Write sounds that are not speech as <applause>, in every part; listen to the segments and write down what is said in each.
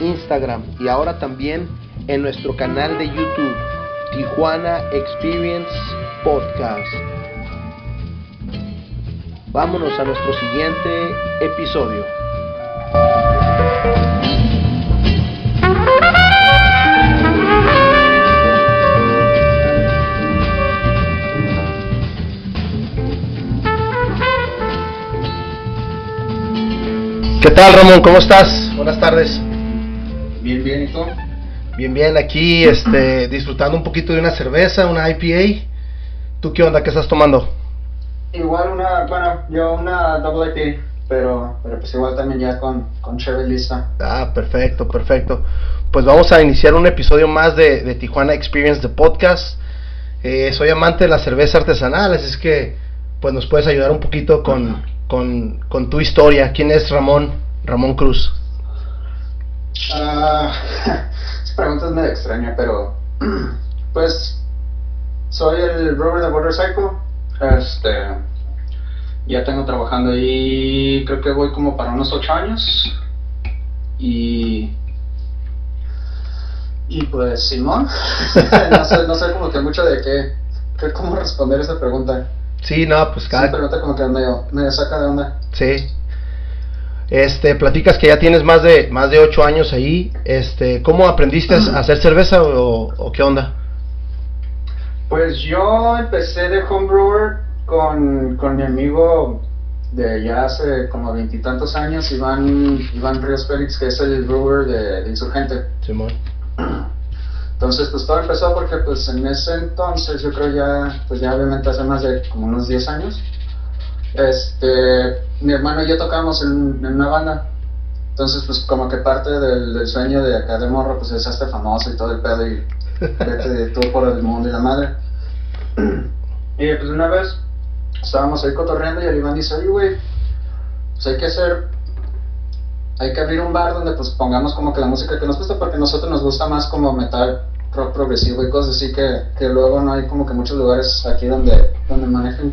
Instagram y ahora también en nuestro canal de YouTube, Tijuana Experience Podcast. Vámonos a nuestro siguiente episodio. ¿Qué tal Ramón? ¿Cómo estás? Buenas tardes. Bien, bien, ¿y tú? Bien, bien, aquí este, <clears throat> disfrutando un poquito de una cerveza, una IPA. ¿Tú qué onda? ¿Qué estás tomando? Igual una, bueno, yo una double IPA, pero, pero pues igual también ya con, con cherry lista. Ah, perfecto, perfecto. Pues vamos a iniciar un episodio más de, de Tijuana Experience de podcast. Eh, soy amante de la cerveza artesanal, así es que pues nos puedes ayudar un poquito con, con, con tu historia. ¿Quién es Ramón? Ramón Cruz. Ah, <laughs> esa pregunta es medio extraña, pero <clears throat> pues soy el Robert de Border Cycle. Este, ya tengo trabajando ahí, creo que voy como para unos 8 años. Y y pues Simón, <laughs> no sé, no sé como que mucho de qué, qué cómo responder esa pregunta. Sí, no, pues Esa cada... pregunta como que medio, medio saca de onda. Sí. Este, platicas que ya tienes más de más de ocho años ahí. Este, ¿cómo aprendiste a hacer cerveza o, o qué onda? Pues yo empecé de homebrewer con, con mi amigo de ya hace como veintitantos años, Iván, Iván Ríos Félix, que es el brewer de, de Insurgente. Simón. Entonces, pues todo empezó porque pues en ese entonces, yo creo ya, pues ya obviamente hace más de como unos 10 años, este, mi hermano y yo tocábamos en, en una banda. Entonces, pues como que parte del, del sueño de acá de morro, pues es este famoso y todo el pedo y <laughs> vete de todo por el mundo y la madre. Y pues una vez estábamos ahí cotorreando y el Iván dice, oye, güey, pues hay que hacer, hay que abrir un bar donde pues pongamos como que la música que nos gusta, porque a nosotros nos gusta más como metal, rock progresivo y cosas así que, que luego no hay como que muchos lugares aquí donde, donde manejen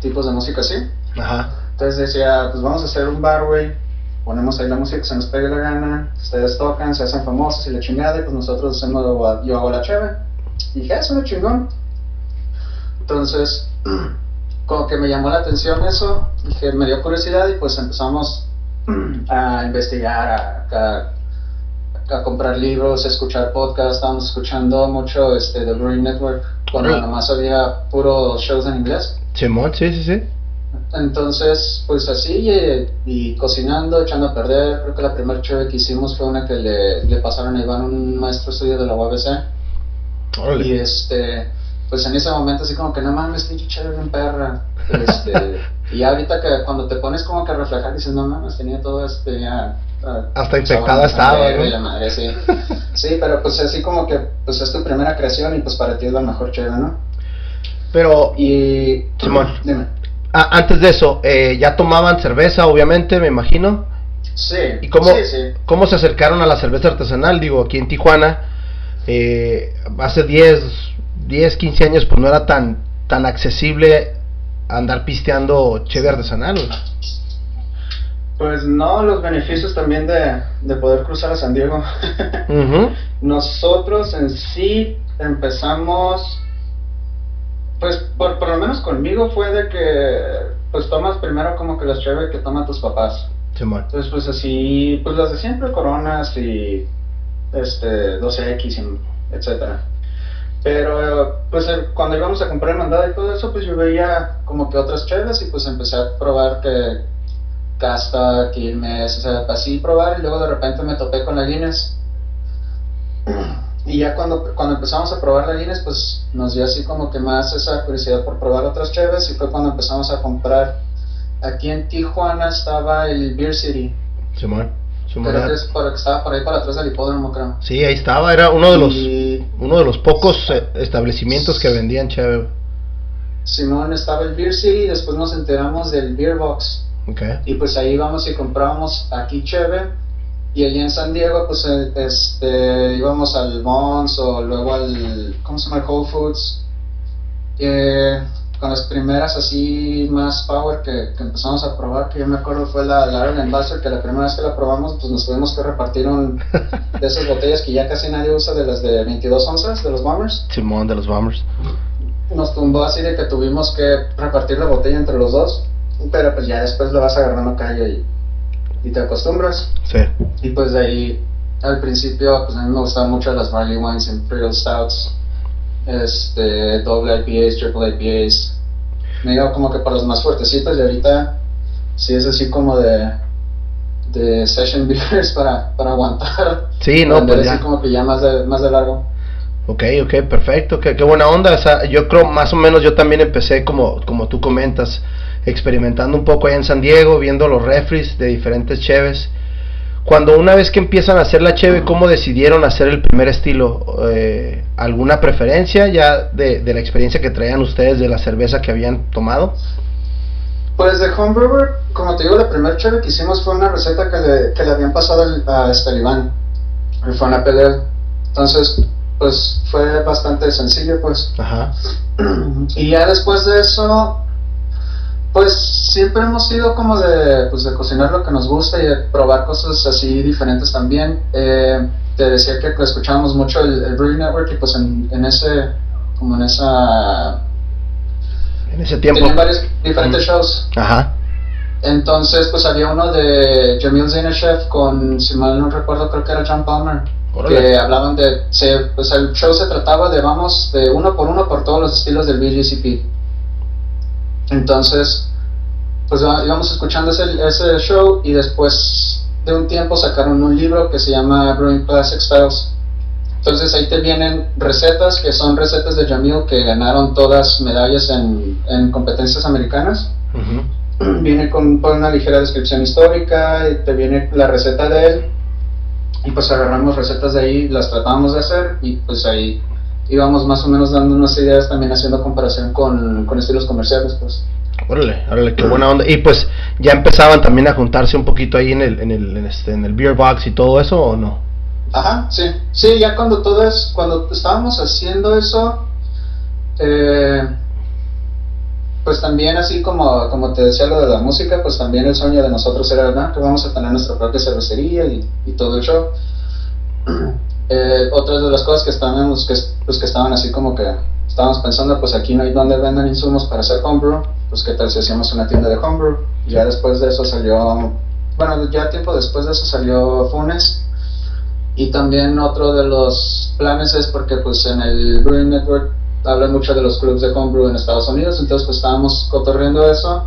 tipos de música así. Ajá. Entonces decía, pues vamos a hacer un bar, güey, ponemos ahí la música que se nos pegue la gana, ustedes tocan, se hacen famosos y la chingada, y pues nosotros hacemos, yo hago la cheve. Y dije, "Ah, suena chingón. Entonces, <clears throat> como que me llamó la atención eso, dije, me dio curiosidad y pues empezamos <clears throat> a investigar, a, a- a comprar libros, a escuchar podcasts, estábamos escuchando mucho este, The Brewing Network, cuando nomás había puros shows en inglés. Simón, sí, sí, sí. Entonces, pues así, y, y cocinando, echando a perder, creo que la primera cheve que hicimos fue una que le, le pasaron a Iván, un maestro estudio de la UABC. Y este, pues en ese momento así como que no mames, pinche chévere bien perra. Este, <laughs> y ahorita que cuando te pones como que a reflejar dices, no mames, tenía todo este ya. ah, Hasta infectada sabor, estaba, ¿no? la madre, sí. <laughs> sí, pero pues así como que pues es tu primera creación y pues para ti es la mejor chévere, ¿no? Pero Y. Simón. Dime. A- antes de eso, eh, ya tomaban cerveza, obviamente, me imagino. Sí. ¿Y cómo, Sí, sí. cómo se acercaron a la cerveza artesanal? Digo, aquí en Tijuana, eh, hace 10, 10, 15 años, pues no era tan, tan accesible andar pisteando cheve artesanal. Pues no, los beneficios también de, de poder cruzar a San Diego. <laughs> Nosotros en sí empezamos, pues por, por lo menos conmigo fue de que pues tomas primero como que las chévere que toman tus papás. Simón. Entonces pues así, pues las de siempre, coronas y este 12X, y etcétera. Pero pues eh, cuando íbamos a comprar el mandado y todo eso, pues yo veía como que otras cheves y pues empecé a probar que Casta, Quilmes, o sea, así probar y luego de repente me topé con la Guinness. Y ya cuando, cuando empezamos a probar la Guinness, pues nos dio así como que más esa curiosidad por probar otras cheves y fue cuando empezamos a comprar. Aquí en Tijuana estaba el Beer City. Simón. Creo que es que estaba por ahí para atrás del hipódromo, creo. Sí, ahí estaba, era uno de los uno de los pocos eh, establecimientos que vendían cheve. Simón estaba el Beer City, después nos enteramos del Beer Box. Okay. Y pues ahí íbamos y comprábamos aquí cheve. Y allí en San Diego, pues este, íbamos al Mons o luego al, ¿cómo se llama? Whole Foods. Eh, con las primeras así más power que, empezamos a probar, que yo me acuerdo fue la, la Iron Ambassador, que la primera vez que la probamos, pues nos tuvimos que repartir un, <laughs> de esas botellas que ya casi nadie usa, de las de 22 onzas, de los Bombers. Simón, de los Bombers. Nos tumbó así de que tuvimos que repartir la botella entre los dos, pero pues ya después lo vas agarrando calle y, y te acostumbras. Sí. Y pues de ahí, al principio, pues a mí me gustaban mucho las Barley Wines, Imperial Stouts este, doble IPAs, triple IPAs. Me digo como que para los más fuertecitos y ahorita sí es así como de, de session <laughs> beers para, para aguantar. Sí, no, pues ya. como que ya más de, más de largo. Ok, ok, perfecto, qué, qué buena onda. O sea, yo creo más o menos yo también empecé como, como tú comentas, experimentando un poco allá en San Diego, viendo los refries de diferentes cheves cuando una vez que empiezan a hacer la cheve, ¿cómo decidieron hacer el primer estilo? Eh, ¿Alguna preferencia ya de, la experiencia que traían ustedes de la cerveza que habían tomado? Pues de Homebrewer, como te digo, la primera cheve que hicimos fue una receta que le, que le habían pasado a Estalibán. Fue una pelea. Entonces, pues fue bastante sencillo, pues. Ajá. <clears throat> Y ya después de eso, pues siempre hemos sido como de, pues, de cocinar lo que nos gusta y de probar cosas así diferentes también. Eh, te decía que escuchábamos mucho el, el Brewing Network y pues en, en, ese, como en esa... En ese tiempo. Tenían varios diferentes shows. Ajá. Entonces pues había uno de Jamil Zainashev con, si mal no recuerdo, creo que era John Palmer. Que hablaban de, se, pues el show se trataba de vamos de uno por uno por todos los estilos del BGCP entonces, pues íbamos escuchando ese, ese show y después de un tiempo sacaron un libro que se llama Brewing Classics Files. Entonces ahí te vienen recetas que son recetas de Jamil que ganaron todas medallas en, en competencias americanas. Viene con, con, una ligera descripción histórica y te viene la receta de él. Y pues agarramos recetas de ahí, las tratamos de hacer y pues ahí íbamos más o menos dando unas ideas también haciendo comparación con, con estilos comerciales, pues. Órale, órale, qué buena onda. Y pues ya empezaban también a juntarse un poquito ahí en el, en el, en este, en el beer box y todo eso, ¿o no? Ajá, sí. Sí, ya cuando todo es, cuando estábamos haciendo eso, eh, pues también así como, como te decía lo de la música, pues también el sueño de nosotros era, ¿no? que vamos a tener nuestra propia cervecería y, y todo el show. <clears throat> Eh, otras de las cosas que estábamos, que, pues que estaban así como que estábamos pensando, pues aquí no hay donde venden insumos para hacer homebrew, pues qué tal si hacíamos una tienda de homebrew. Ya después de eso salió, bueno, ya tiempo después de eso salió Funes. Y también otro de los planes es porque pues en el Brewing Network hablan mucho de los clubs de homebrew en Estados Unidos, entonces pues estábamos cotorreando eso.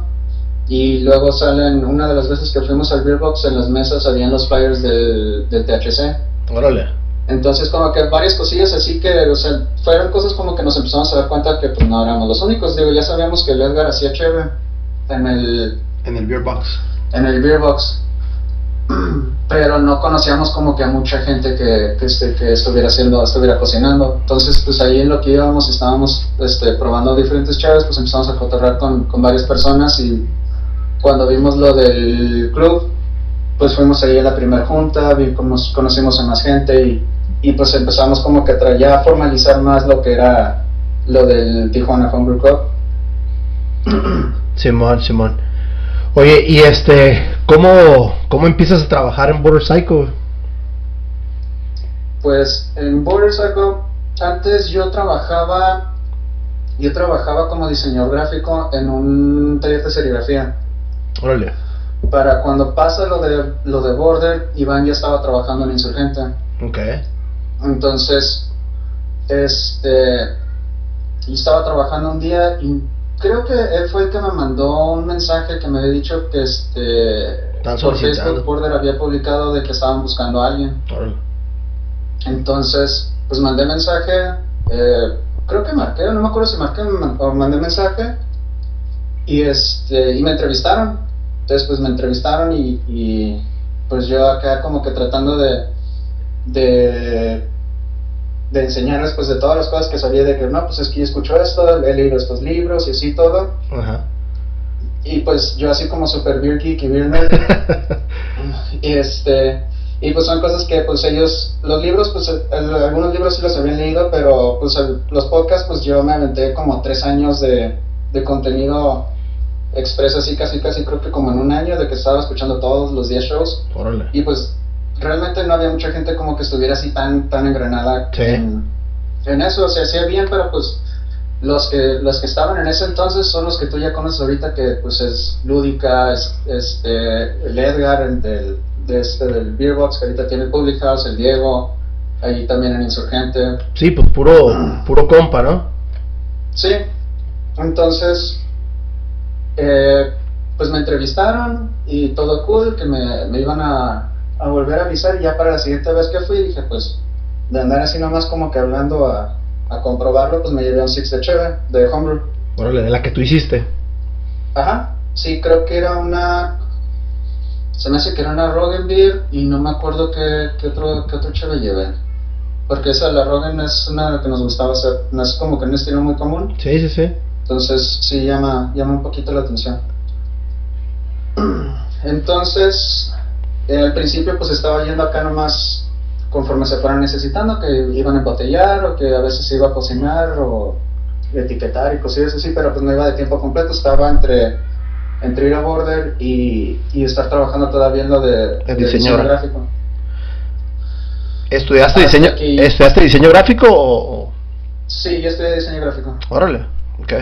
Y luego salen, una de las veces que fuimos al Beer Box, en las mesas habían los flyers del, del THC. Órale. Entonces, como que varias cosillas así que, o sea, fueron cosas como que nos empezamos a dar cuenta que pues no éramos los únicos. Digo, ya sabíamos que el Edgar hacía chévere en el... En el beer box. En el beer box. Pero no conocíamos como que a mucha gente que, que, este, que estuviera haciendo, estuviera cocinando. Entonces, pues ahí en lo que íbamos, estábamos este, probando diferentes chaves, pues empezamos a cotorrear con, con varias personas y cuando vimos lo del club, pues fuimos ahí a la primera junta, vimos, conocimos a más gente y y pues empezamos como que ya a formalizar más lo que era lo del Tijuana Homebrew Club. Simón, Simón. Oye, y este, ¿cómo, cómo empiezas a trabajar en Border Cycle? Pues en Border Cycle, antes yo trabajaba, yo trabajaba como diseñador gráfico en un taller de serigrafía. Órale. Para cuando pasa lo de, lo de Border, Iván ya estaba trabajando en Insurgente. Okay. Entonces, este, estaba trabajando un día y creo que él fue el que me mandó un mensaje que me había dicho que este por Facebook Border había publicado de que estaban buscando a alguien. Entonces, pues mandé mensaje, eh, creo que marqué, no me acuerdo si marqué o mandé mensaje y este y me entrevistaron. Entonces, pues me entrevistaron y, y pues yo acá como que tratando de, de, de enseñarles pues de todas las cosas que sabía de que no, pues es que yo escucho esto, he leído estos libros y así todo. Ajá. Y pues yo así como super beer geek y beer nerd. <laughs> y este, y pues son cosas que pues ellos, los libros, pues el- algunos libros sí los habían leído, pero pues el- los podcasts pues yo me aventé como tres años de, de contenido expreso así casi casi creo que como en un año de que estaba escuchando todos los 10 shows Órale. y pues realmente no había mucha gente como que estuviera así tan tan engranada Sí. en, en eso, o sea, hacía bien, pero pues los que los que estaban en ese entonces son los que tú ya conoces ahorita que pues es Lúdica, es, este el Edgar el del de este del Beerbox que ahorita tiene el Public House, el Diego, ahí también en Insurgente. Sí, pues puro, puro compa, ¿no? Sí, entonces, eh, pues me entrevistaron y todo cool, que me, me iban a, a volver a avisar y ya para la siguiente vez que fui dije, pues, de andar así nomás como que hablando a, a comprobarlo, pues me llevé un Six de Cheve, de Homebrew. Órale, de la que tú hiciste. Ajá, sí, creo que era una, se me hace que era una Rogan Beer y no me acuerdo qué, qué otro, qué otro Cheve llevé. Porque esa, la Rogan es una que nos gustaba hacer, no es como que un estilo muy común. Sí, sí, sí. Entonces sí llama, llama un poquito la atención. <clears throat> Entonces, eh, al principio pues estaba yendo acá nomás conforme se fueran necesitando, que iban a embotellar o que a veces se iba a cocinar o etiquetar y cosillas así, pero pues no iba de tiempo completo, estaba entre, entre ir a Border y, y estar trabajando todavía en lo de, de diseño gráfico. ¿Estudiaste Hasta diseño, ¿estudiaste diseño gráfico o...? o- Sí, yo estudié diseño gráfico. Órale, ok.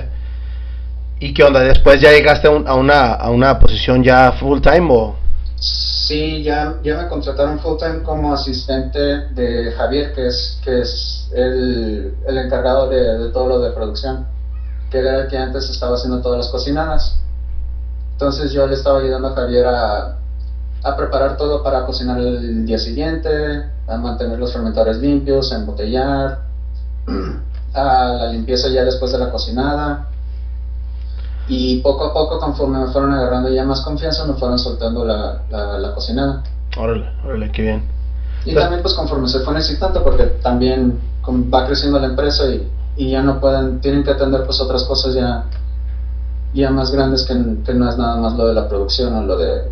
¿Y qué onda? ¿Después ya llegaste a, un- a una, a una posición ya full time o...? Sí, ya, ya me contrataron full time como asistente de Javier, que es, que es el, el encargado de, de todo lo de producción, que era el que antes estaba haciendo todas las cocinadas. Entonces yo le estaba ayudando a Javier a, a preparar todo para cocinar el día siguiente, a mantener los fermentadores limpios, a embotellar, <clears throat> a la limpieza ya después de la cocinada. Y poco a poco, conforme me fueron agarrando ya más confianza, me fueron soltando la, la, la cocinada. Órale, órale, qué bien. Y Pero- también pues conforme se fue necesitando, porque también va creciendo la empresa y, y ya no pueden, tienen que atender pues otras cosas ya, ya más grandes que, que no es nada más lo de la producción o lo de,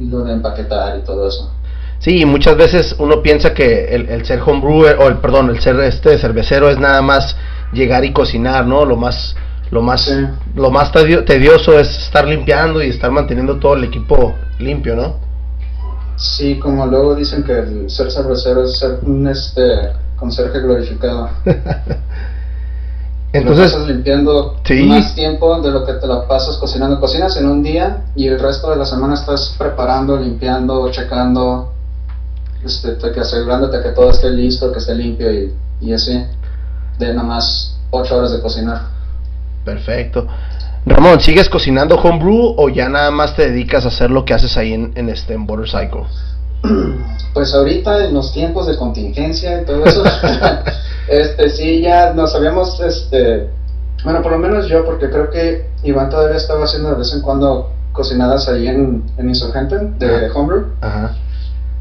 lo de empaquetar y todo eso. Sí, y muchas veces uno piensa que el, el ser homebrewer, o el, perdón, el ser este cervecero es nada más llegar y cocinar, ¿no? Lo más, lo más, Sí. lo más tedio- tedioso es estar limpiando y estar manteniendo todo el equipo limpio, ¿no? Sí, como luego dicen que el ser cervecero es ser un este conserje glorificado. <laughs> Entonces, pasas limpiando Sí. más tiempo de lo que te la pasas cocinando. Cocinas en un día y el resto de la semana estás preparando, limpiando, checando, este, te- que asegurándote que todo esté listo, que esté limpio y, y así. De nada más 8 horas de cocinar. Perfecto. Ramón, ¿sigues cocinando homebrew o ya nada más te dedicas a hacer lo que haces ahí en, en este en Border Cycle? <clears throat> Pues ahorita en los tiempos de contingencia y todo eso, <laughs> este sí ya nos habíamos, este, bueno por lo menos yo, porque creo que Iván todavía estaba haciendo de vez en cuando cocinadas ahí en, en Insurgente de Ajá. Homebrew, Ajá.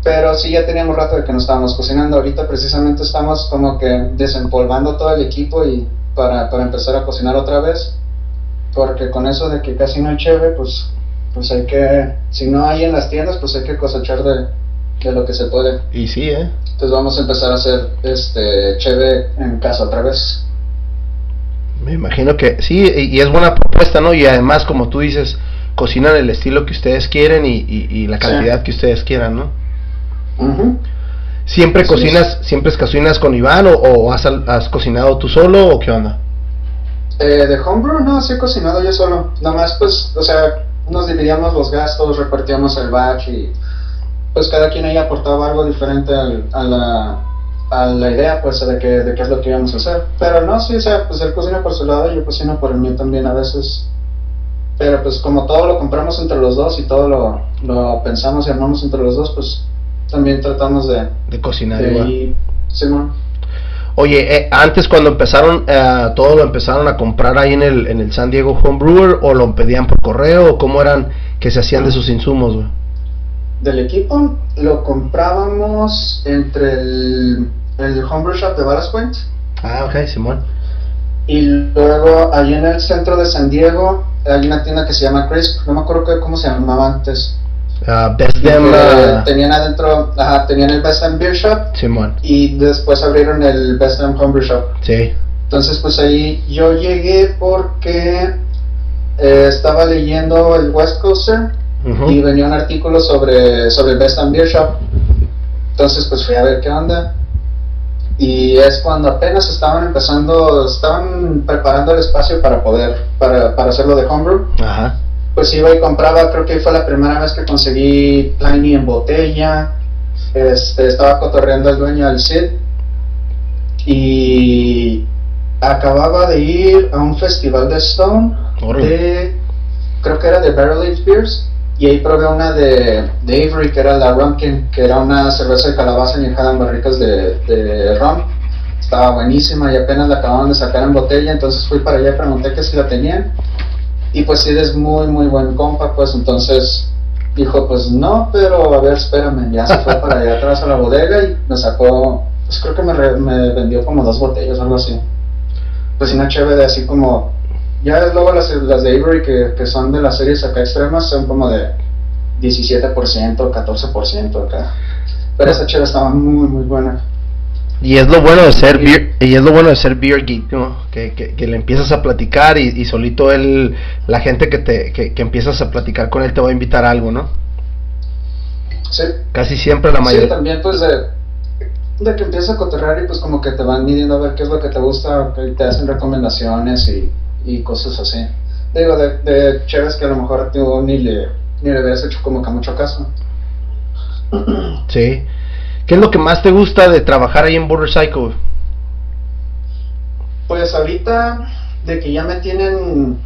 pero sí ya teníamos rato de que no estábamos cocinando. Ahorita precisamente estamos como que desempolvando todo el equipo y para, para empezar a cocinar otra vez, porque con eso de que casi no hay cheve, pues, pues hay que, si no hay en las tiendas, pues hay que cosechar de, de lo que se puede. Y sí, ¿eh? Entonces vamos a empezar a hacer este cheve en casa otra vez. Me imagino que sí, y, es buena propuesta, ¿no? Y además, como tú dices, cocinan el estilo que ustedes quieren y, y- y la Sí. cantidad que ustedes quieran, ¿no? ¿Siempre Así cocinas, siempre cocinas con Iván o, o has, has cocinado tú solo o qué onda? Eh, de homebrew no, sí he cocinado yo solo. Nomás pues, o sea, nos dividíamos los gastos, repartíamos el batch y pues cada quien ahí aportaba algo diferente al- a, la, a la idea pues de, que, de qué es lo que íbamos a hacer. Pero no, sí, o sea, pues él cocina por su lado y yo cocino por el mío también a veces. Pero pues como todo lo compramos entre los dos y todo lo, lo pensamos y armamos entre los dos, pues también tratamos de, De cocinar de igual. Oye, eh, antes cuando empezaron, eh, todo lo empezaron a comprar ahí en el, en el San Diego Homebrewer o lo pedían por correo o cómo eran que se hacían de sus insumos, güey? del equipo lo comprábamos entre el, el Homebrew Shop de Ballast Point Ah, ok, Simón. y luego allí en el centro de San Diego hay una tienda que se llama Crisp, no me acuerdo cómo se llamaba antes. Ah, Best Damn, ah, tenían adentro, ajá, tenían el Best Damn Beer Shop Simón. y después abrieron el Best Damn Homebrew Shop. Sí. Entonces, pues ahí yo llegué porque eh, estaba leyendo el West Coaster y venía un artículo sobre, sobre el Best Damn Beer Shop. Entonces, pues fui a ver qué onda. Y es cuando apenas estaban empezando, estaban preparando el espacio para poder, para, para hacerlo de homebrew. Ajá. Pues iba y compraba, creo que fue la primera vez que conseguí Pliny en botella. Este, estaba cotorreando el dueño del Cid. Y acababa de ir a un festival de Stone de, creo que era de Barrel Aged Beers. Y ahí probé una de, de Avery, que era la Rumpkin, que era una cerveza de calabaza añejada en barricas de, de rum. Estaba buenísima y apenas la acababan de sacar en botella, entonces fui para allá y pregunté que si la tenían. Y pues sí, es muy, muy buen compa, pues entonces dijo, pues no, pero a ver, espérame, ya se fue para allá atrás a la bodega y me sacó, pues creo que me, re- me vendió como dos botellas, algo así. Pues una chévere de así como, ya luego las, las de Avery que, que son de las series acá extremas son como de 17%, 14% acá. Pero esa chévere estaba muy, muy buena. Y es lo bueno de ser Sí. beer, y es lo bueno de ser beer geek, ¿no? Que, que, que le empiezas a platicar y, y solito él, la gente que te, que, que empiezas a platicar con él te va a invitar a algo, ¿no? Sí, Casi siempre la Sí, mayoría. también pues de, de que empiezas a cotorrear y pues como que te van midiendo a ver qué es lo que te gusta, que te hacen recomendaciones y, y cosas así. Digo, de, de chéves que a lo mejor tú ni le, ni le habías hecho como que mucho caso. Sí. ¿Qué es lo que más te gusta de trabajar ahí en Border Cycle? Pues ahorita de que ya me tienen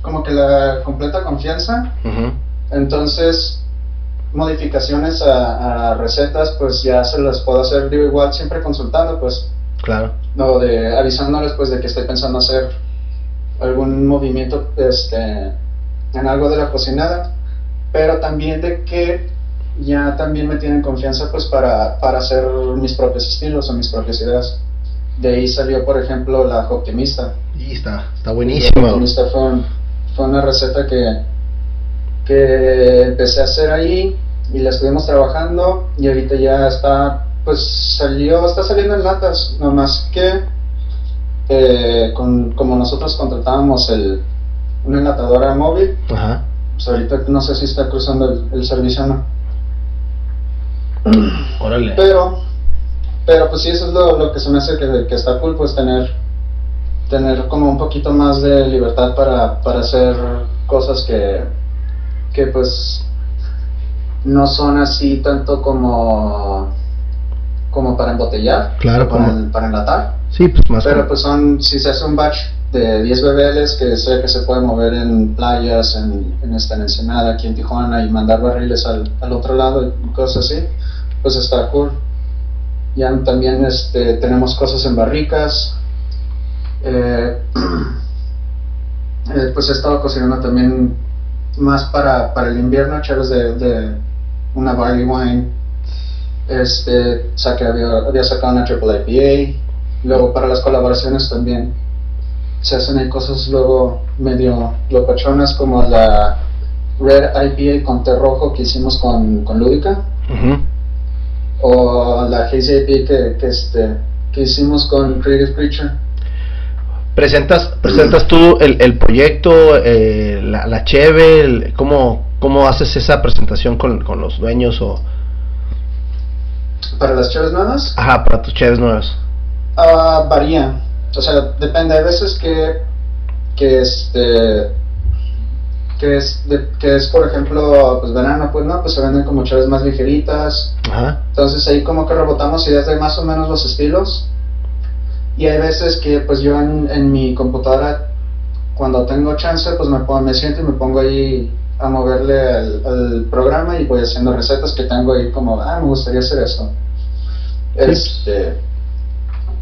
como que la completa confianza, entonces modificaciones a, a recetas pues ya se las puedo hacer, digo igual siempre consultando pues Claro. no de avisándoles pues de que estoy pensando hacer algún movimiento este en algo de la cocinada pero también de que ya también me tienen confianza pues para, para hacer mis propios estilos o mis propias ideas de ahí salió por ejemplo la optimista Y está, está la buenísimo. optimista fue, un- fue una receta que que empecé a hacer ahí y la estuvimos trabajando y ahorita ya está pues salió está saliendo en latas nomás que eh, con, como nosotros contratábamos el una enlatadora móvil Ajá. pues ahorita no sé si está cruzando el, el servicio o no Órale. pero pero pues sí eso es lo, lo que se me hace que, que está cool pues tener tener como un poquito más de libertad para, para hacer cosas que que pues no son así tanto como como para embotellar Claro, para, como- para enlatar Sí, pues más. pero como- pues son si se hace un batch de 10 BBLs que sé que se puede mover en playas en, en esta en Ensenada aquí en Tijuana y mandar barriles al, al otro lado y cosas así pues está cool. Ya también este, tenemos cosas en barricas. Eh, <clears throat> eh, pues he estado cocinando también más para, para el invierno chaves de, de una barley wine. Este saqué había, sacado una triple IPA luego para las colaboraciones también se hacen ahí cosas luego medio locochonas como la Red IPA con té rojo que hicimos con, con Lúdica. Ujú. O la IPA que, que, este, que hicimos con Creative Creature Presentas, presentas tú el, el proyecto, eh, la, la cheve, el- ¿cómo, ¿cómo haces esa presentación con, con los dueños o, para las chaves nuevas ajá, para tus cheves nuevas? Ah, varía. O sea, depende. Hay veces que, que este, que es, de- que es por ejemplo, pues verano, pues no, pues se venden como chaves más ligeritas. Ajá, Entonces ahí como que rebotamos ideas de más o menos los estilos. Y hay veces que pues yo en, en mi computadora, cuando tengo chance, pues me, pongo, me siento y me pongo ahí a moverle al, al programa y voy haciendo recetas que tengo ahí como, ah, me gustaría hacer esto. Este,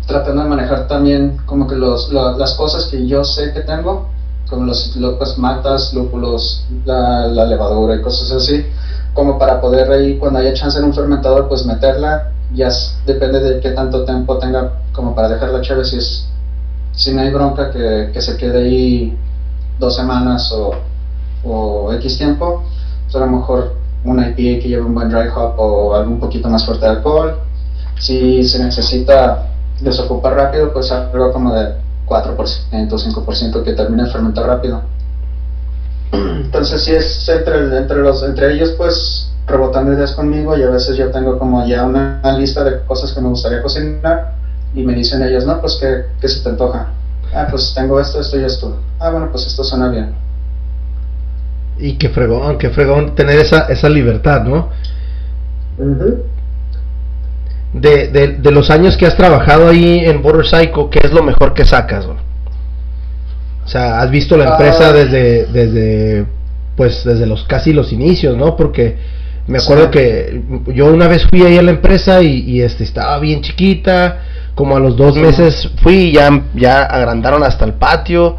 tratando de manejar también como que los, lo- las cosas que yo sé que tengo, como los, pues, matas, lúpulos, la, levadura y cosas así, como para poder ahí, cuando haya chance en un fermentador, pues meterla, ya depende de qué tanto tiempo tenga como para dejar la cheve, si es, si no hay bronca que, que se quede ahí dos semanas o, o X tiempo, pues a lo mejor una IPA que lleve un buen dry hop o algo un poquito más fuerte de alcohol. Si se necesita desocupar rápido, pues algo como de 4%, 5% que termine de fermentar rápido. Entonces si es entre, entre, los, entre ellos pues rebotando ideas conmigo y a veces yo tengo como ya una, lista de cosas que me gustaría cocinar y me dicen ellos, no, pues que, que se te antoja. Ah, pues tengo esto, esto y esto. Ah, bueno, pues esto suena bien. Y qué fregón, qué fregón tener esa, esa libertad, ¿no? De, de, de, los años que has trabajado ahí en Border Psycho, ¿qué es lo mejor que sacas? O sea, has visto la empresa ah. desde, desde, pues, desde los casi los inicios, ¿no? Porque me acuerdo que yo una vez fui ahí a la empresa y, este estaba bien chiquita, como a los dos meses fui y ya, ya agrandaron hasta el patio.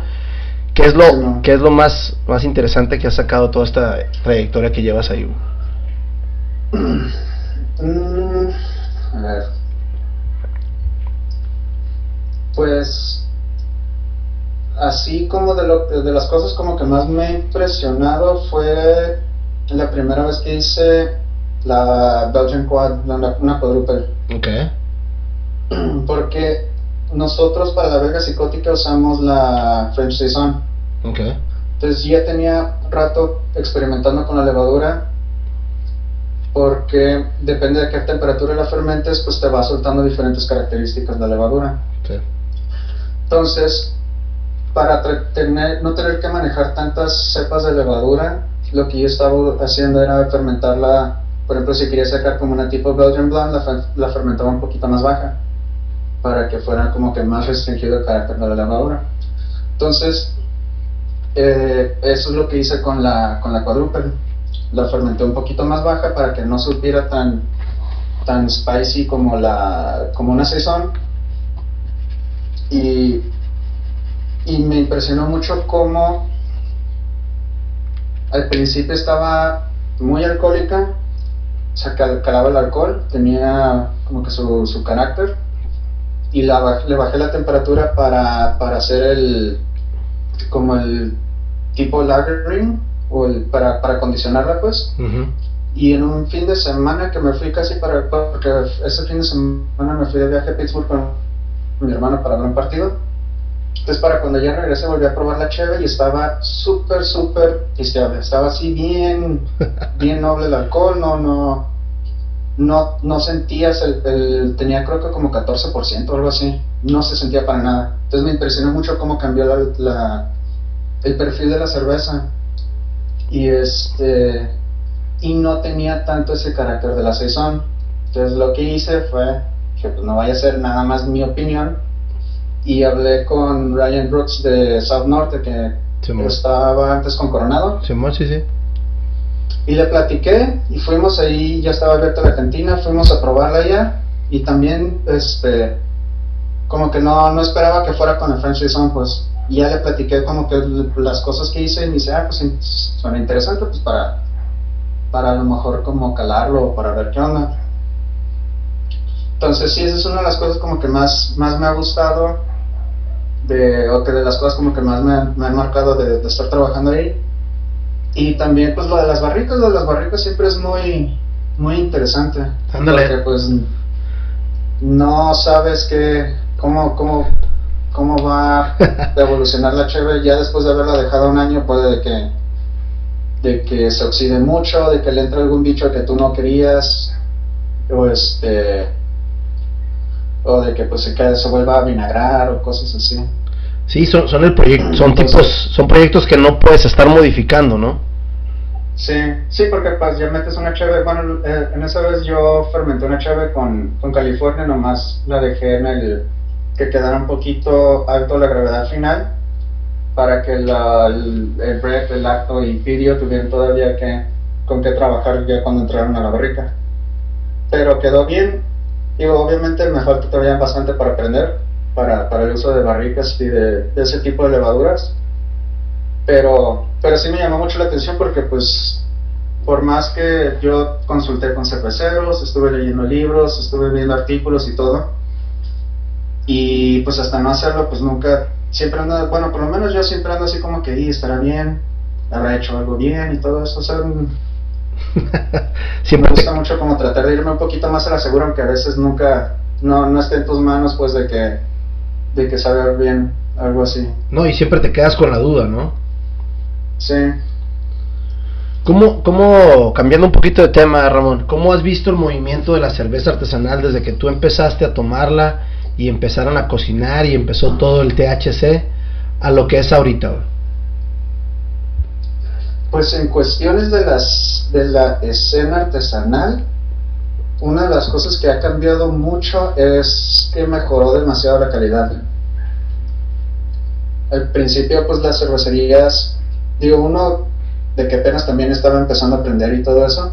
¿Qué es lo, ¿qué es lo más, más interesante que has sacado toda esta trayectoria que llevas ahí? Mm, a ver. Pues así como de, lo, de las cosas como que más me ha impresionado fue la primera vez que hice la Belgian Quad, una quadruple. Ok. <clears throat> Porque nosotros para la verga psicótica usamos la French Saison. Ok. Entonces ya tenía rato experimentando con la levadura porque depende de qué temperatura la fermentes, pues te va soltando diferentes características de la levadura. Sí. Entonces, para tener, no tener que manejar tantas cepas de levadura, lo que yo estaba haciendo era fermentarla, por ejemplo, si quería sacar como una tipo Belgian Blonde, la, la fermentaba un poquito más baja, para que fuera como que más restringido el carácter de la levadura. Entonces, eh, eso es lo que hice con la, con la cuadruple. La fermenté un poquito más baja para que no supiera tan, tan spicy como, la, como una saison. Y y me impresionó mucho cómo al principio estaba muy alcohólica, o calaba el alcohol, tenía como que su, su carácter, y la, le bajé la temperatura para, para hacer el, como el tipo lagering, o el, para, para condicionarla pues. Y en un fin de semana que me fui casi para, porque ese fin de semana me fui de viaje a Pittsburgh con mi hermano para ver un partido entonces para cuando ya regresé volví a probar la cheve y estaba súper, súper pisteable. Estaba así bien, <laughs> bien noble el alcohol, no, no, no, no sentías el, tenía creo que como 14% o algo así. No se sentía para nada. Entonces me impresionó mucho cómo cambió la, el perfil de la cerveza. Y este, y no tenía tanto ese carácter de la saison. Entonces lo que hice fue que pues no vaya a ser nada más mi opinión, y hablé con Ryan Brooks de South Norte, que estaba antes con Coronado. Sí, sí, sí. Y le platiqué y fuimos ahí, ya estaba abierta la cantina, fuimos a probarla ya y también, este, como que no, no esperaba que fuera con el French Saison, pues ya le platiqué como que las cosas que hice y me dice, ah, pues suena interesante, pues para, para a lo mejor como calarlo o para ver qué onda. Entonces sí, esa es una de las cosas como que más, más me ha gustado de, o que de las cosas como que más me, han marcado de, estar trabajando ahí. Y también pues lo de las barricas, lo de las barricas siempre es muy, muy interesante. Porque pues no sabes que, cómo, cómo, cómo va a evolucionar la cheve ya después de haberla dejado un año puede que de que se oxide mucho, de que le entre algún bicho que tú no querías, o este o de que pues se, se vuelva a vinagrar o cosas así. Sí, son, son el proyecto, son tipos, son proyectos que no puedes estar modificando, ¿no? Sí, sí, porque pues ya metes una chave, bueno, eh, en esa vez yo fermenté una chave con, con California, nomás la dejé en el, que quedara un poquito alto la gravedad final, para que la, el, el bread, el lacto y pidio tuvieran todavía que, con qué trabajar ya cuando entraron a la barrica. Pero quedó bien, y obviamente me falta todavía bastante para aprender para, para el uso de barricas y de, ese tipo de levaduras. Pero, pero sí me llamó mucho la atención porque pues por más que yo consulté con cerveceros, estuve leyendo libros, estuve viendo artículos y todo, y pues hasta no hacerlo, pues nunca, siempre ando, bueno, por lo menos yo siempre ando así como que, y estará bien, habrá hecho algo bien y todo eso, o sea, <laughs> siempre me gusta mucho como tratar de irme un poquito más a la segura, aunque a veces nunca, no, no esté en tus manos, pues de que, de que saber bien, algo así. No, y siempre te quedas con la duda, ¿no? Sí. ¿Cómo, ¿Cómo, cambiando un poquito de tema, Ramón, cómo has visto el movimiento de la cerveza artesanal desde que tú empezaste a tomarla y empezaron a cocinar y empezó todo el THC a lo que es ahorita? Pues en cuestiones de, las, de la escena artesanal, una de las cosas que ha cambiado mucho es que mejoró demasiado la calidad. Al principio, pues las cervecerías, digo, uno de que apenas también estaba empezando a aprender y todo eso,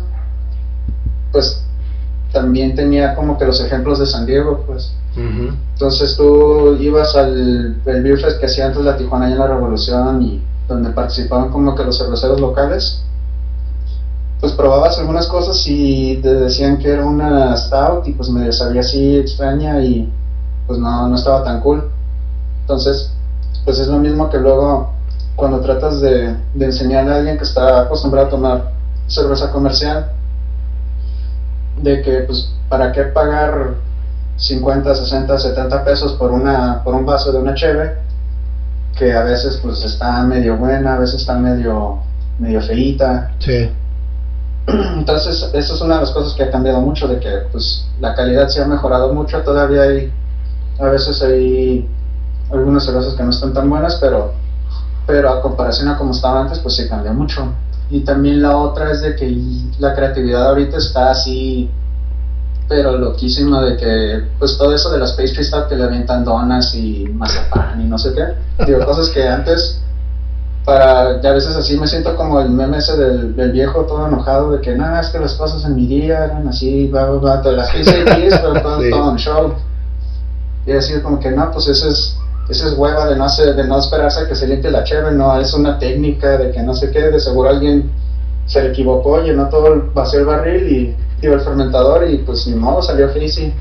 pues también tenía como que los ejemplos de San Diego, pues. Entonces tú ibas al el Beer Fest que hacía antes la Tijuana y en la Revolución y donde participaban como que los cerveceros locales, pues probabas algunas cosas y te decían que era una stout y pues me sabía así extraña y pues no, no estaba tan cool. Entonces, pues es lo mismo que luego cuando tratas de, de enseñarle a alguien que está acostumbrado a tomar cerveza comercial, de que pues para qué pagar 50, 60, 70 pesos por una por un vaso de una cheve que a veces pues está medio buena, a veces está medio medio feita. Sí. <clears throat> Entonces, eso es una de las cosas que ha cambiado mucho de que pues la calidad se ha mejorado mucho, todavía hay a veces hay algunas cervezas que no están tan buenas, pero pero a comparación a como estaba antes, pues se cambió mucho. Y también la otra es de que la creatividad ahorita está así, pero loquísima de que, pues todo eso de las pastry stuff que le avientan donas y mazapán y no sé qué. Digo, <laughs> cosas que antes, para, ya a veces así me siento como el meme ese del, del viejo todo enojado de que, nada, es que las cosas en mi día eran así, va, va, todas las 15 días, pero todo, todo en show. Y así como que, no, pues ese es esa es hueva de no, hacer, de no esperarse a que se limpie la cheve, no, es una técnica de que no sé qué, de seguro alguien se le equivocó, llenó todo, el, vació el barril y dio el fermentador y pues ni modo, salió frizzy.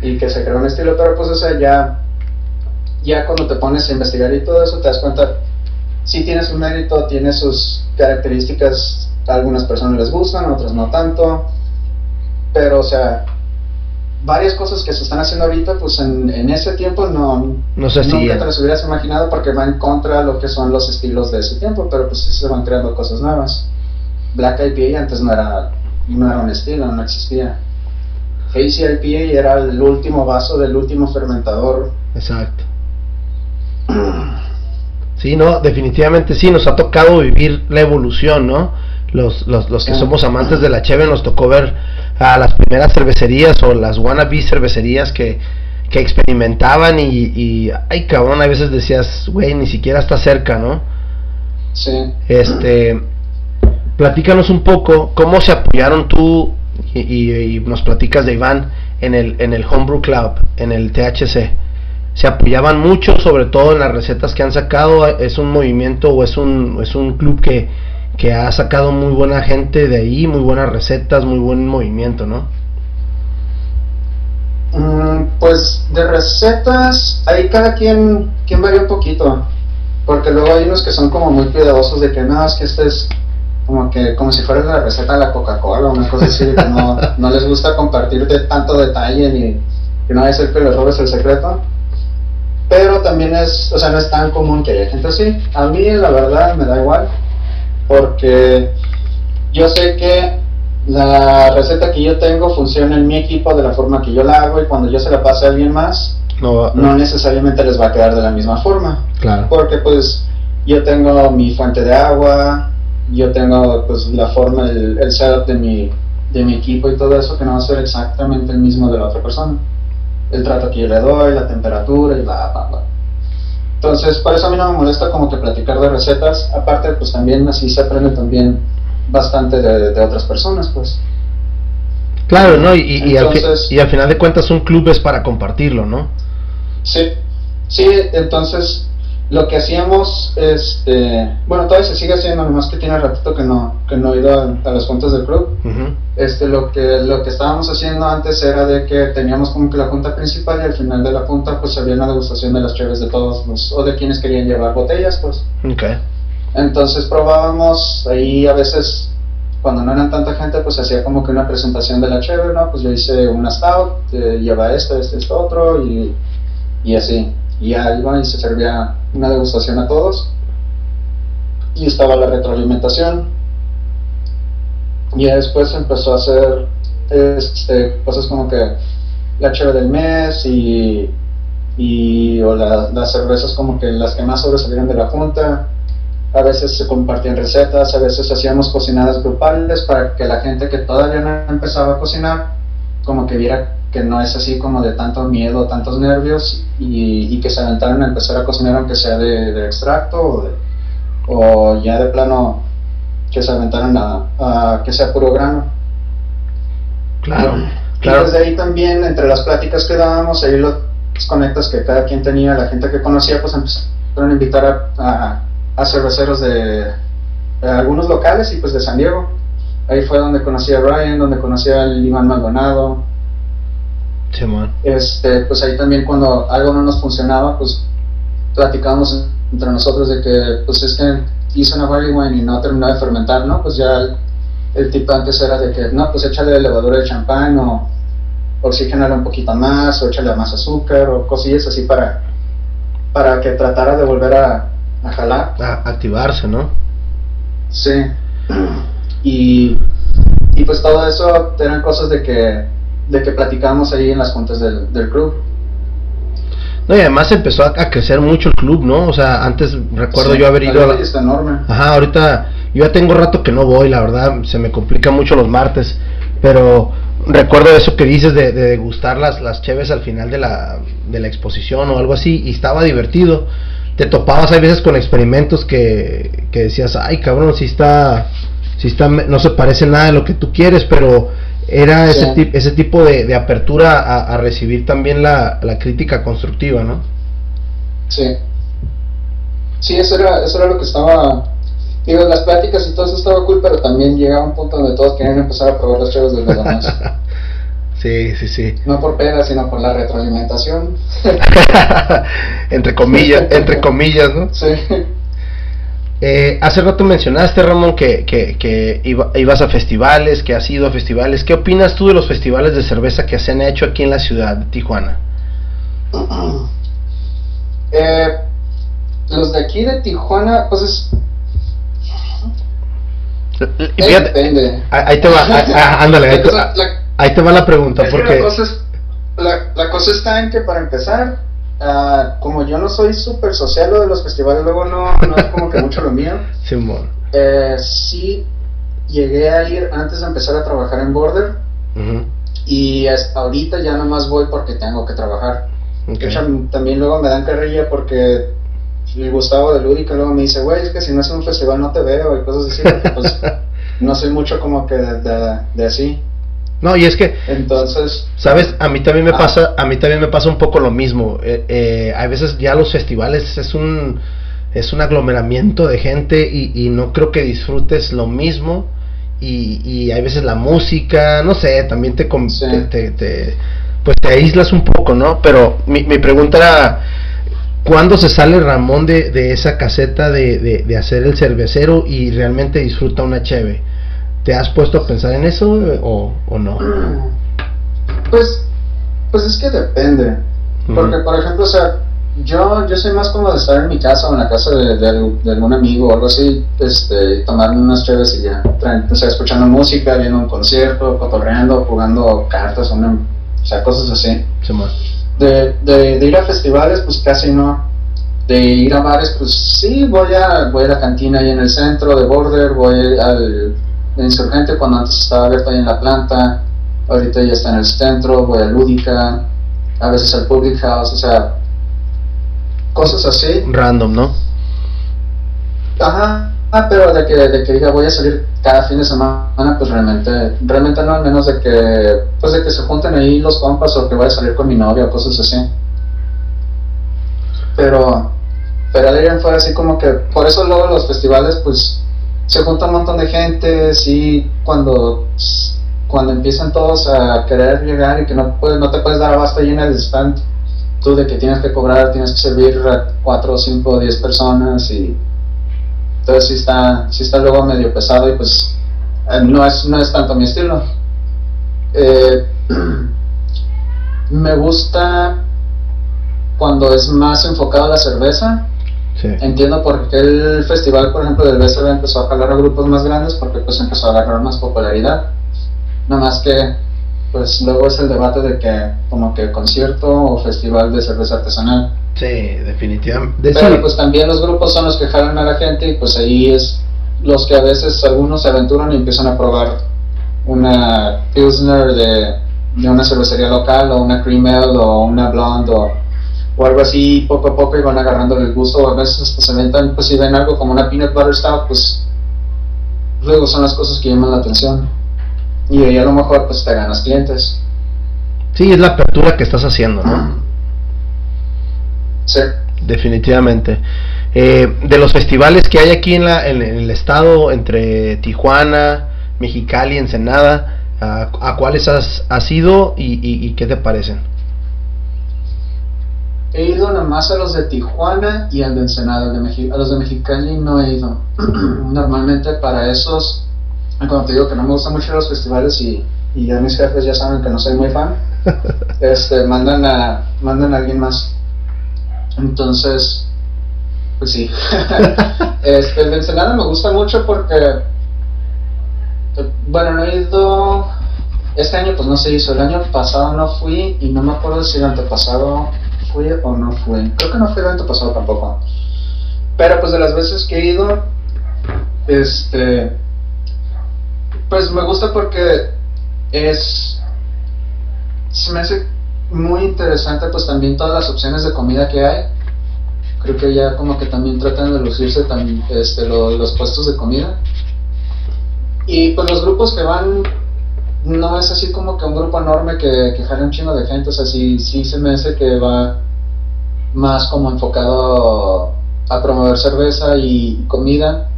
Y que se creó un estilo, pero pues o sea, ya, ya cuando te pones a investigar y todo eso te das cuenta, sí tiene su mérito, tiene sus características, a algunas personas les gustan, a otras no tanto, pero o sea, varias cosas que se están haciendo ahorita, pues en, en ese tiempo no, no sé si nunca te las hubieras imaginado porque va en contra de lo que son los estilos de ese tiempo, pero pues sí se van creando cosas nuevas. Black IPA antes no era, no era un estilo, no existía. Hazy IPA era el último vaso del último fermentador. Exacto. Sí, no, definitivamente sí, nos ha tocado vivir la evolución, ¿no? Los, los, los que somos amantes de la cheve nos tocó ver a las primeras cervecerías o las wannabe cervecerías que, que experimentaban y, y, ay cabrón, a veces decías, güey, ni siquiera está cerca, ¿no? Sí. Este, platícanos un poco cómo se apoyaron tú y, y, y, nos platicas de Iván en el, en el Homebrew Club, en el THC. Se apoyaban mucho, sobre todo en las recetas que han sacado. Es un movimiento o es un, es un club que, que ha sacado muy buena gente de ahí, muy buenas recetas, muy buen movimiento, ¿no? Mm, pues de recetas, ahí cada quien, quien varía un poquito, porque luego hay unos que son como muy cuidadosos de que no, es que este es como que como si fuera la receta de la Coca-Cola, una cosa así, que no, <laughs> no les gusta compartir de tanto detalle ni que no vaya a ser que les robes el secreto. Pero también es, o sea, no es tan común que haya gente así. A mí, la verdad, me da igual porque yo sé que la receta que yo tengo funciona en mi equipo de la forma que yo la hago y cuando yo se la pase a alguien más, no, no necesariamente les va a quedar de la misma forma. Claro. Porque pues yo tengo mi fuente de agua, yo tengo pues la forma, el, el setup de mi, de mi equipo y todo eso que no va a ser exactamente el mismo de la otra persona. El trato que yo le doy, la temperatura y bla, bla, bla. Entonces, por eso a mí no me molesta como que platicar de recetas. Aparte, pues también así se aprende también bastante de, de otras personas, pues. Claro, ¿no? Y, y, entonces, al fi y, al final de cuentas un club es para compartirlo, ¿no? Sí, sí, entonces lo que hacíamos, este, bueno, todavía se sigue haciendo, nomás que tiene ratito que no, que no he ido a, las juntas del club. Este, lo que, lo que estábamos haciendo antes era de que teníamos como que la junta principal y al final de la junta pues había una degustación de las chaves de todos los, o de quienes querían llevar botellas, pues. Okay. Entonces probábamos ahí a veces cuando no eran tanta gente, pues hacía como que una presentación de la cheve, ¿no? Pues yo hice una stout, eh, lleva esto, este, esto, otro, y, y así. Y iba y se servía una degustación a todos. Y estaba la retroalimentación. Y después empezó a hacer este, cosas como que la cheve del mes y, y o las cervezas como que las que más sobresalieron de la junta. A veces se compartían recetas, a veces hacíamos cocinadas grupales para que la gente que todavía no empezaba a cocinar como que viera que no es así como de tanto miedo, tantos nervios y, que se aventaron a empezar a cocinar aunque sea de, extracto o, ya de plano que se aventaron a, que sea puro grano. Claro, y desde ahí también, entre las pláticas que dábamos, ahí los conectas que cada quien tenía, la gente que conocía, pues empezaron a invitar a, a, cerveceros de, algunos locales y pues de San Diego. Ahí fue donde conocí a Ryan, donde conocí al Iván Maldonado, este, pues ahí también cuando algo no nos funcionaba, pues platicábamos entre nosotros de que, pues es que hice una barley wine y no terminó de fermentar, ¿no? Pues ya el, tipo antes era de que, no, pues échale levadura de champán o oxigenarle un poquito más o échale más azúcar o cosillas así para, para que tratara de volver a, a jalar. A activarse, ¿no? Sí. Y, y pues todo eso eran cosas de que de que platicábamos ahí en las juntas del, del club. No, y además empezó a, crecer mucho el club, ¿no? O sea, antes recuerdo yo haber ido... está enorme. Ajá, ahorita yo ya tengo rato que no voy, la verdad, se me complica mucho los martes, pero recuerdo eso que dices de, de degustar las, las cheves al final de la, de la exposición o algo así, y estaba divertido. Te topabas a veces con experimentos que, que decías, ay cabrón, si está, si está, no se parece nada de lo que tú quieres, pero era ese, ese tipo de, de apertura a, a, recibir también la, la, crítica constructiva, ¿no? Sí. Sí, eso era, eso era lo que estaba... Digo, las pláticas y todo eso estaba cool, pero también llegaba un punto donde todos querían empezar a probar los chavos de los demás. <laughs> sí, sí, sí. No por pena, sino por la retroalimentación. <laughs> entre comillas, entre comillas, ¿no? Sí. Eh, hace rato mencionaste, Ramón, que, que, ibas a festivales, que has ido a festivales. ¿Qué opinas tú de los festivales de cerveza que se han hecho aquí en la ciudad de Tijuana? <clears throat> Eh, los de aquí de Tijuana, pues es... depende. Ahí te va, <laughs> ándale, ahí, te va la pregunta. porque... la, la cosa está en que para empezar, Ah, como yo no soy súper social lo de los festivales, luego no, no es como que mucho lo mío. <laughs> Eh, sí, llegué a ir antes de empezar a trabajar en Border. Y hasta ahorita ya nomás voy porque tengo que trabajar. también luego me dan carrilla porque el Gustavo de Lúdica luego me dice, güey, es que si no es un festival no te veo y cosas así. pues, <laughs> no soy mucho como que de así. No, y es que, entonces, sabes, a mí también me ah. pasa, a mí también me pasa un poco lo mismo. Eh, eh, a veces ya los festivales es un es un aglomeramiento de gente y, y no creo que disfrutes lo mismo y, y, hay veces la música, no sé, también te, te, te, pues te aíslas un poco, ¿no? Pero mi, mi pregunta era ¿Cuándo se sale Ramón de, de esa caseta de, de, de, hacer el cervecero y realmente disfruta una cheve? ¿Te has puesto a pensar en eso o, o no? <clears throat> Pues, pues es que depende. Porque, por ejemplo, o sea, yo, yo soy más como de estar en mi casa o en la casa de, de, algún amigo o algo así, este, tomarme unas chéves y ya, o sea, escuchando música, viendo un concierto, cotorreando, jugando cartas, una, o sea, cosas así. de, de, de ir a festivales, pues casi no. De ir a bares, pues sí, voy a, voy a la cantina ahí en el centro de Border, voy al Insurgente cuando antes estaba abierto ahí en la planta, ahorita ya está en el centro, voy a Lúdica, a veces al Public House, o sea, cosas así. Random, ¿no? Ajá, ah, pero de que, de que diga voy a salir cada fin de semana, pues realmente, realmente no, al menos de que, pues de que se junten ahí los compas o que voy a salir con mi novia o cosas así. Pero, Pero en fuera así como que, por eso luego los festivales pues se junta un montón de gente, sí, cuando, cuando empiezan todos a querer llegar y que no, puedes, no te puedes dar abasto en el stand, tú de que tienes que cobrar, tienes que servir a 4, 5, 10 personas y entonces sí está, sí está luego medio pesado y pues eh, no, es, no es tanto mi estilo. Eh, <clears throat> me gusta cuando es más enfocado a la cerveza. Entiendo por qué el festival, por ejemplo, del BSB empezó a jalar a grupos más grandes porque pues empezó a agarrar más popularidad. Nada más que, pues luego es el debate de que como que concierto o festival de cerveza artesanal. Sí, definitivamente. Pero pues también los grupos son los que jalan a la gente y pues ahí es los que a veces algunos se aventuran y empiezan a probar una Pilsner de, de una cervecería local o una Cream Ale o una Blonde o, o, algo así poco a poco y van agarrando el gusto. A veces se inventan, pues si ven algo como una Peanut Butter Stout, pues luego son las cosas que llaman la atención. Y ahí a lo mejor pues te ganas clientes. Sí, es la apertura que estás haciendo, ¿no? Sí. Definitivamente. Eh, de los festivales que hay aquí en, la, en, el estado, entre Tijuana, Mexicali, Ensenada, ¿a, a cuáles has, has ido y, y, qué te parecen? He ido nomás a los de Tijuana y al de Ensenada. De a los de Mexicali no he ido. <clears throat> Normalmente para esos, como te digo que no me gustan mucho los festivales y, y ya mis jefes ya saben que no soy muy fan, <laughs> este, mandan, a, mandan a alguien más. Entonces, pues sí. <laughs> este, el de Ensenada me gusta mucho porque, bueno, no he ido, este año pues no se hizo, el año pasado no fui y no me acuerdo si el antepasado fui o no fui. Creo que no fui el antepasado tampoco. Pero pues de las veces que he ido, este, pues me gusta porque es, se me hace muy interesante pues también todas las opciones de comida que hay. Creo que ya como que también tratan de lucirse también este, los puestos de comida. Y pues los grupos que van no es así como que un grupo enorme que, que jale un chingo de gente, o sea, sí, sí se me hace que va más como enfocado a promover cerveza y comida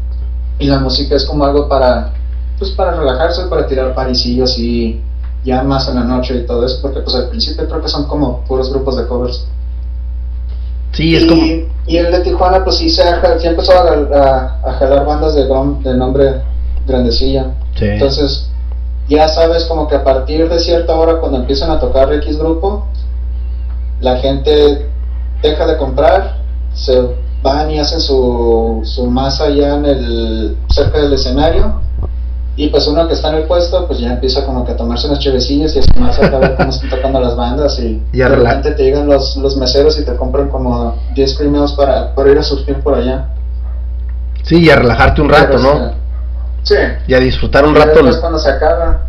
y la música es como algo para pues para relajarse, para tirar parisillos y ya más en la noche y todo eso, porque pues al principio creo que son como puros grupos de covers. Sí, es como... Y el de Tijuana pues sí, se, empezó a, a, jalar bandas de, de nombre grandecilla. Entonces ya sabes como que a partir de cierta hora cuando empiezan a tocar X grupo, la gente deja de comprar, se van y hacen su, su masa ya en el cerca del escenario y pues uno que está en el puesto, pues ya empieza como que a tomarse unas chevecillas y es más a ver cómo están tocando las bandas y, de repente te llegan los, los meseros y te compran como 10 primeros para, para ir a surfir por allá. Sí, y a relajarte un rato, ¿no? Sí. Y a disfrutar un y rato. Después cuando se acaba,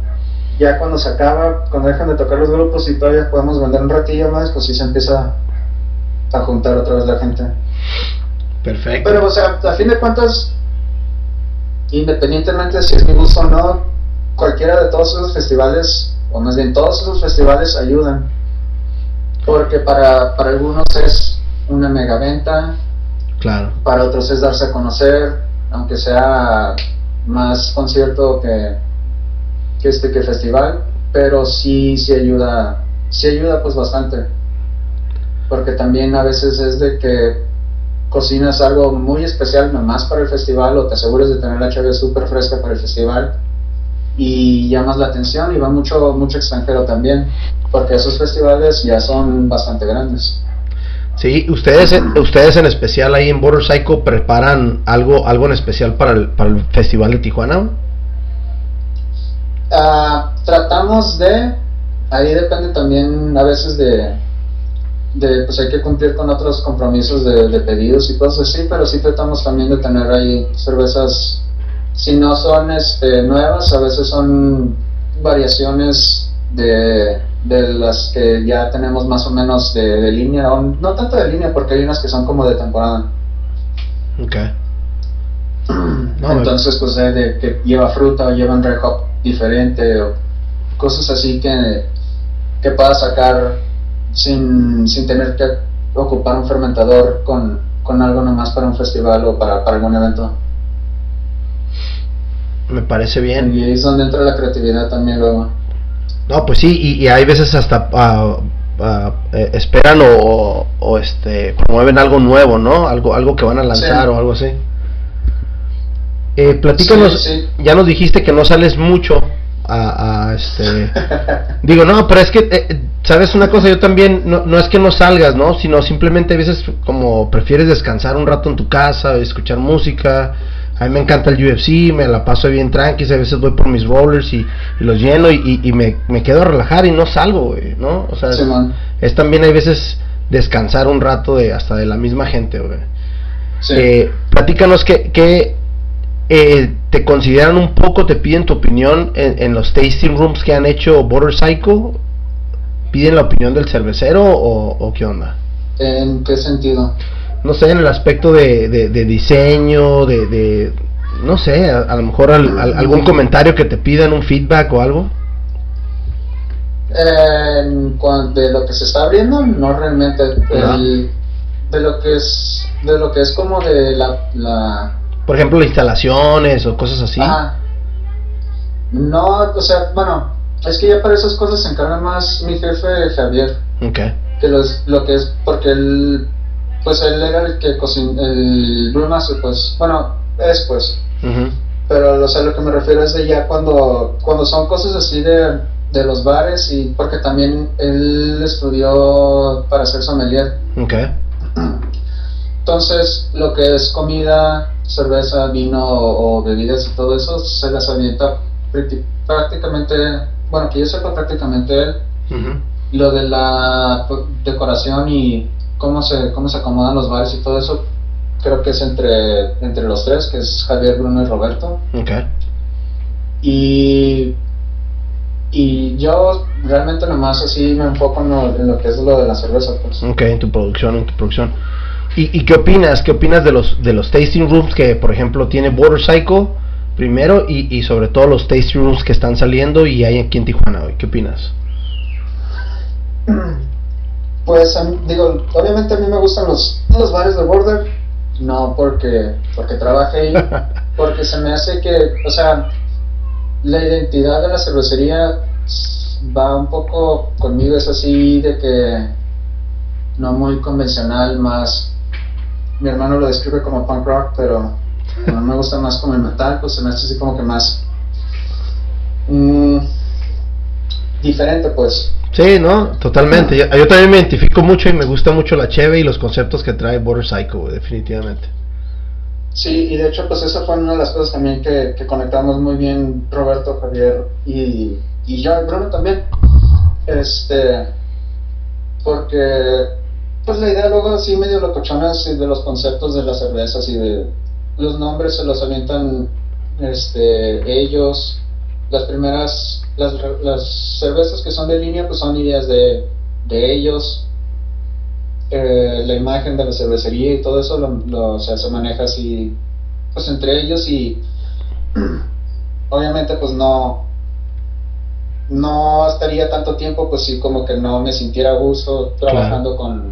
ya cuando se acaba, cuando dejan de tocar los grupos y todavía podemos vender un ratillo más, pues sí se empieza a juntar otra vez la gente. Perfecto. Pero, o sea, a fin de cuentas, independientemente de si es mi gusto o no, cualquiera de todos esos festivales, o más bien todos esos festivales ayudan. Porque para, para algunos es una mega venta, claro. para otros es darse a conocer, aunque sea más concierto que, que este que festival, pero sí, sí ayuda, sí ayuda pues bastante. Porque también a veces es de que cocinas algo muy especial nomás para el festival o te aseguras de tener la chave súper fresca para el festival y llamas la atención y va mucho, mucho extranjero también, porque esos festivales ya son bastante grandes. Sí, ustedes, ustedes en especial ahí en Border Psycho preparan algo, algo en especial para el, para el festival de Tijuana. Uh, tratamos de, ahí depende también a veces de, de, pues hay que cumplir con otros compromisos de, de, pedidos y cosas así, pero sí tratamos también de tener ahí cervezas, si no son este, nuevas, a veces son variaciones de, de las que ya tenemos más o menos de, de línea, o no tanto de línea porque hay unas que son como de temporada. Ok. <clears throat> Entonces, pues de, que lleva fruta o lleva un red hop diferente o cosas así que, que pueda sacar sin, sin tener que ocupar un fermentador con con algo nomás para un festival o para, para algún evento. Me parece bien. Y ahí es donde entra la creatividad también luego. No, pues sí, y, y hay veces hasta eh, esperan o, o, este promueven algo nuevo, ¿no? Algo algo que van a lanzar Sí. o algo así. Eh, platícanos, Sí, sí. ya nos dijiste que no sales mucho a, a, este <laughs> digo no pero es que eh, sabes una cosa yo también no, no es que no salgas no sino simplemente a veces como prefieres descansar un rato en tu casa escuchar música a mí me encanta el UFC me la paso bien tranqui a veces voy por mis rollers y, y los lleno y, y- y me, me quedo a relajar y no salgo güey, no o sea es, también hay veces descansar un rato de hasta de la misma gente güey. Sí. Eh, platícanos que, que eh, te consideran un poco, te piden tu opinión en, en los tasting rooms que han hecho Border Psycho. ¿Piden la opinión del cervecero o, o qué onda? ¿En qué sentido? No sé, en el aspecto de, de- de diseño, de, de- no sé, a, a lo mejor al- al- algún comentario que te pidan, un feedback o algo. De lo que se está abriendo, no realmente. El- de lo que es de lo que es como de la, la Por ejemplo, instalaciones o cosas así. Ajá. No, o sea, bueno, es que ya para esas cosas se encarga más mi jefe Javier, Ok. que los, lo que es, porque él, pues él era el que cocinó, el brewmaster, pues, bueno, es pues, pero o sea, lo que me refiero es de ya cuando, cuando son cosas así de, de los bares y porque también él estudió para ser sommelier. Ok. Entonces, lo que es comida, cerveza, vino o, o bebidas y todo eso, se las avienta prácticamente, bueno, que yo sepa prácticamente él. Lo de la decoración y cómo se, cómo se acomodan los bares y todo eso, creo que es entre, entre los tres, que es Javier, Bruno y Roberto. Ok. Y, y yo realmente nomás así me enfoco en lo, en lo que es lo de la cerveza, pues. Ok, en tu producción, en tu producción. ¿Y, y qué opinas? ¿Qué opinas de los de los tasting rooms que, por ejemplo, tiene Border Psycho primero y, y sobre todo los tasting rooms que están saliendo y hay aquí en Tijuana hoy? ¿Qué opinas? <clears throat> Pues digo, obviamente a mí me gustan los, los bares de Border, no porque, porque trabaje ahí, <laughs> porque se me hace que, o sea, la identidad de la cervecería va un poco conmigo, es así de que no muy convencional, más, mi hermano lo describe como punk rock, pero a mí me gusta más como el metal, pues se me hace así como que más mm, diferente, pues. Sí, ¿no? Totalmente. Yo, yo también me identifico mucho y me gusta mucho la cheve y los conceptos que trae Border Psycho, definitivamente. Sí, y de hecho, pues esa fue una de las cosas también que, que conectamos muy bien Roberto, Javier y, y yo, y Bruno también. Este, porque, pues la idea luego así medio locochona así de los conceptos de las cervezas y de los nombres se los avientan este, ellos. Las primeras, las, las cervezas que son de línea, pues son ideas de, de ellos. Eh, la imagen de la cervecería y todo eso lo, lo- o sea, se maneja así pues entre ellos y <clears throat> obviamente pues no no estaría tanto tiempo pues sí como que no me sintiera a gusto trabajando con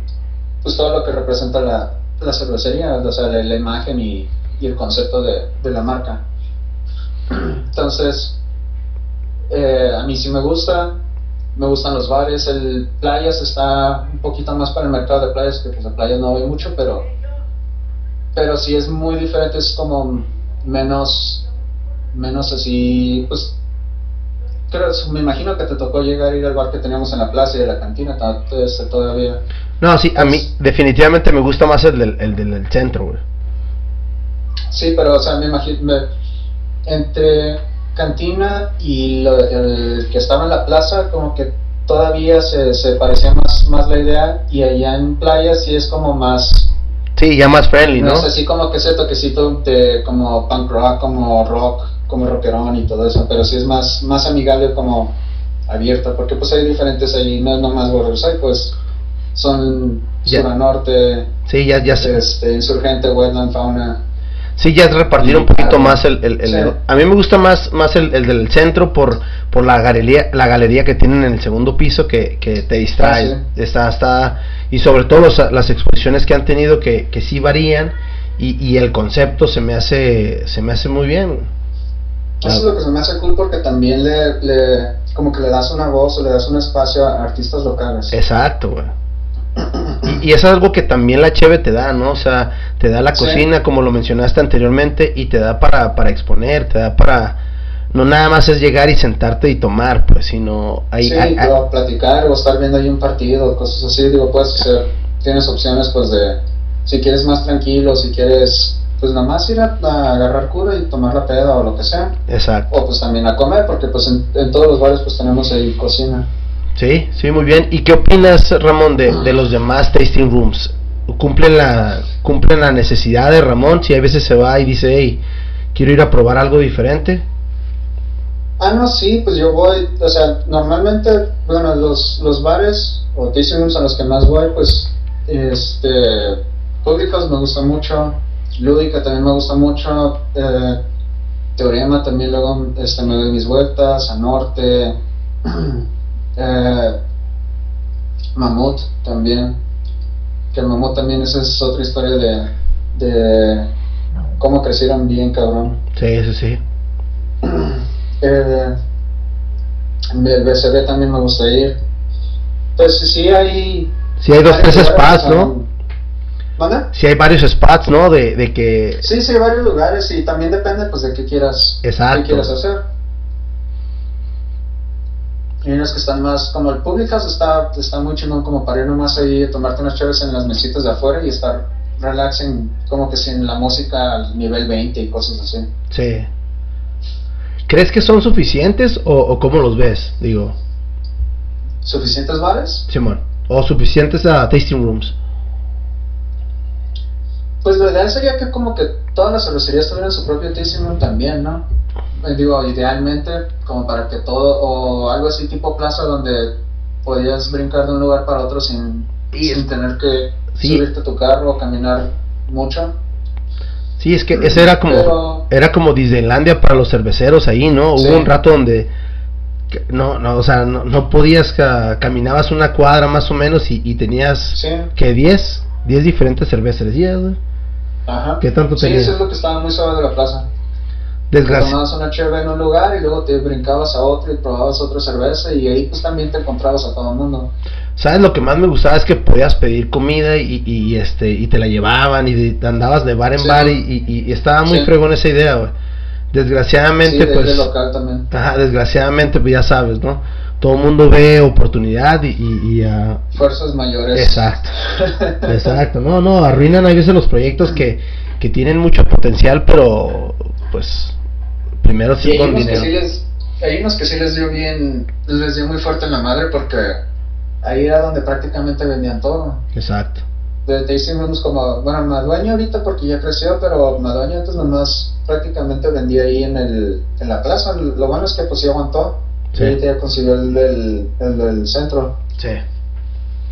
pues todo lo que representa la, la cervecería o sea la, la imagen y, y el concepto de, de la marca. <clears throat> Entonces eh, a mí sí me gusta me gustan los bares, el playas está un poquito más para el mercado de playas, que pues de playas no voy mucho, pero pero sí es muy diferente, es como menos menos así, pues creo, me imagino que te tocó llegar a ir al bar que teníamos en la plaza y de la cantina, todavía. No, sí, a mí definitivamente me gusta más el del, el del, del centro, güey. Sí, pero o sea, me imagino entre cantina y lo, el que estaba en la plaza, como que todavía se, se parecía más, más la idea, y allá en playas sí es como más Sí, ya más friendly, ¿no? No sé, sí como que ese toquecito de como punk rock, como rock, como rockerón y todo eso, pero sí es más, más amigable como abierta, porque pues hay diferentes ahí, no es nomás Borderside, pues son Ya. Sur a Norte, Sí, ya, ya este, Insurgente, Wetland, Fauna. Sí, ya es repartir un poquito más el... el- el- Sí. A mí me gusta más, más el, el del centro por, por la galería la galería que tienen en el segundo piso que, que te distrae. Ah, está, está, y sobre todo las exposiciones que han tenido que, que sí varían y, y, el concepto se me hace se me hace muy bien. Eso es lo que se me hace cool porque también le, le como que le das una voz o le das un espacio a artistas locales. Exacto, güey. Y, y, es algo que también la cheve te da, ¿no? O sea, te da la cocina, como lo mencionaste anteriormente, y te da para, para exponer, te da para... No nada más es llegar y sentarte y tomar, pues, sino... Hay, sí, hay, platicar o estar viendo ahí un partido, cosas así, digo, puedes hacer, tienes opciones, pues, de... Si quieres más tranquilo, si quieres pues nada más ir a, agarrar cura y tomar la peda o lo que sea. Exacto. O pues también a comer, porque pues en, en todos los bares pues tenemos ahí cocina. Sí, sí, muy bien. ¿Y qué opinas, Ramón, de, de los demás tasting rooms? ¿Cumplen la, ¿Cumplen la necesidad de Ramón? Si a veces se va y dice, hey, quiero ir a probar algo diferente. Ah, no, sí, pues yo voy, o sea, normalmente, bueno, los, los bares o tasting rooms a los que más voy, pues, este, públicos me gusta mucho, lúdica también me gusta mucho, eh, Teorema también luego este, me doy mis vueltas, a Norte, <clears throat> Eh, Mamut también. Que Mamut también, esa es otra historia de, de cómo crecieron bien, cabrón. Sí, eso sí. <clears throat> Eh, el BCB también me gusta ir. Pues sí hay... Sí hay dos, tres spots, ¿no? ¿Manda? Sí hay varios spots, ¿no? De, de que... Sí, sí hay varios lugares y también depende pues de qué quieras, Exacto. qué quieras hacer. Y unos que están más, como el público está, está muy chingón como para ir nomás ahí, tomarte unas chaves en las mesitas de afuera y estar relaxing, como que sin la música al nivel 20 y cosas así. Sí. ¿Crees que son suficientes o, o cómo los ves? Digo. ¿Suficientes bares? Simón. O suficientes a tasting rooms. Pues lo ideal sería que como que todas las cervecerías tuvieran su propio tasting room también, ¿no? Eh, digo, idealmente, como para que todo, o algo así tipo plaza donde podías brincar de un lugar para otro sin, sin tener que subirte a tu carro o caminar mucho. Sí, es que ese era como era como Disneylandia para los cerveceros ahí, ¿no? Hubo un rato donde no, no, o sea, no, no podías, caminabas una cuadra más o menos y, y tenías que 10, 10 diferentes cervecerías. Ajá. ¿Qué tanto sí, tenías? eso es lo que estaba muy suave de la plaza. Desgracia. Tomabas una cheve en un lugar y luego te brincabas a otro y probabas otra cerveza y ahí pues también te encontrabas a todo el mundo. ¿Sabes lo que más me gustaba? Es que podías pedir comida y, y este y te la llevaban y de, andabas de bar en Sí. bar y, y, y estaba muy Sí. fregón esa idea, güey. Desgraciadamente, Sí, de- pues... de local también. Ajá, desgraciadamente, pues ya sabes, ¿no? Todo el mundo ve oportunidad y... ah, Fuerzas mayores. Exacto, <laughs> exacto. No, no, arruinan a veces los proyectos que, que tienen mucho potencial, pero pues primero sí con dinero. sí les, hay unos que sí les dio bien, les dio muy fuerte en la madre porque ahí era donde prácticamente vendían todo. Exacto. De tasting rooms como, bueno, Madueño ahorita porque ya creció, pero Madueño antes nomás prácticamente vendía ahí en el en la plaza. Lo bueno es que pues sí aguantó. Sí. Y ahorita ya consiguió el del, el centro. Sí.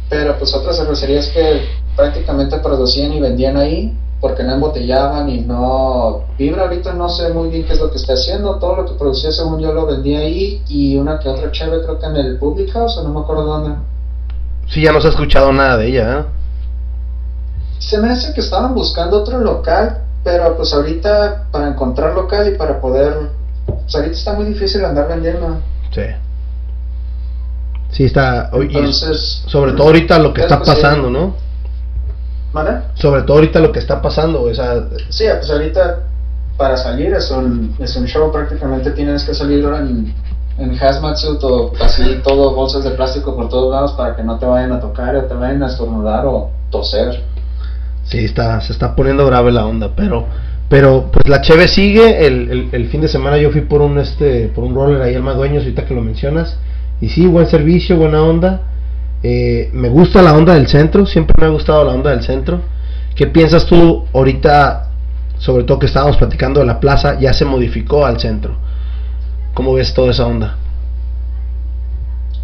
Pero pues otras cervecerías que prácticamente producían y vendían ahí porque no embotellaban y no... Vibra ahorita no sé muy bien qué es lo que está haciendo, todo lo que producía según yo lo vendía ahí y una que otra cheve creo que en el Public House o no me acuerdo dónde. Sí, ya no se ha escuchado nada de ella, ¿eh? Se me hace que estaban buscando otro local, pero pues ahorita para encontrar local y para poder... Pues ahorita está muy difícil andar vendiendo. Sí. Sí, está... y Entonces... sobre todo ahorita lo que es está pasando, ¿no? ¿Vale? Sobre todo ahorita lo que está pasando, o sea, Sí, pues ahorita para salir es un, es un show, prácticamente tienes que salir en, en hazmat suit o así, todo bolsas de plástico por todos lados para que no te vayan a tocar o te vayan a estornudar o toser. sí, está, se está poniendo grave la onda, pero... Pero pues la cheve sigue, el, el, el fin de semana yo fui por un este por un roller ahí al Madueños, ahorita que lo mencionas, y sí, buen servicio, buena onda, Eh, me gusta la onda del centro, siempre me ha gustado la onda del centro. ¿Qué piensas tú ahorita, sobre todo que estábamos platicando de la plaza, ya se modificó al centro? ¿Cómo ves toda esa onda?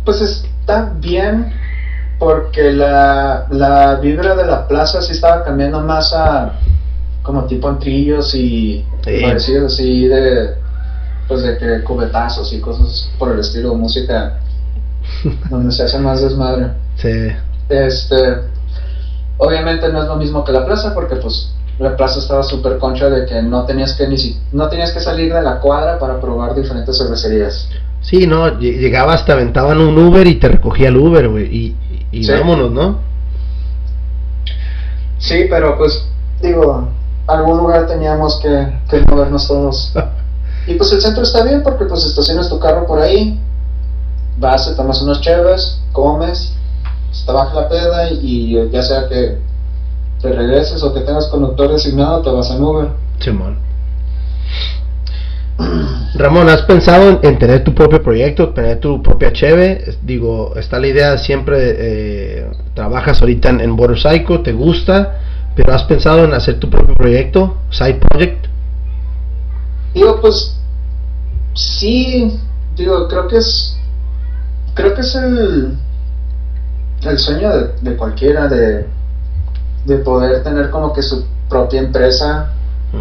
Pues está bien porque la, la vibra de la plaza sí estaba cambiando más a como tipo antrillos y Sí. parecidos así de pues de que cubetazos y cosas por el estilo de música <laughs> donde se hace más desmadre. Sí, Este, Obviamente no es lo mismo que la plaza porque pues la plaza estaba súper concha de que no tenías que ni si- no tenías que salir de la cuadra para probar diferentes cervecerías. Sí, no, lle- llegabas, te aventaban un Uber y te recogía el Uber, güey, y, y Sí. vámonos, ¿no? Sí, pero pues digo, algún lugar teníamos que, que movernos todos. <laughs> Y pues el centro está bien porque pues estacionas tu carro por ahí, vas, tomas unos cheves, comes, te baja la peda y, y ya sea que te regreses o que tengas conductor designado, te vas en Uber. Simón. Ramón, ¿has pensado en, en tener tu propio proyecto, tener tu propia cheve? Digo, está la idea siempre, eh, trabajas ahorita en, en Border Psycho, te gusta, pero ¿has pensado en hacer tu propio proyecto, side project? Digo, pues sí, digo, creo que es, creo que es el, el sueño de, de cualquiera de, de poder tener como que su propia empresa.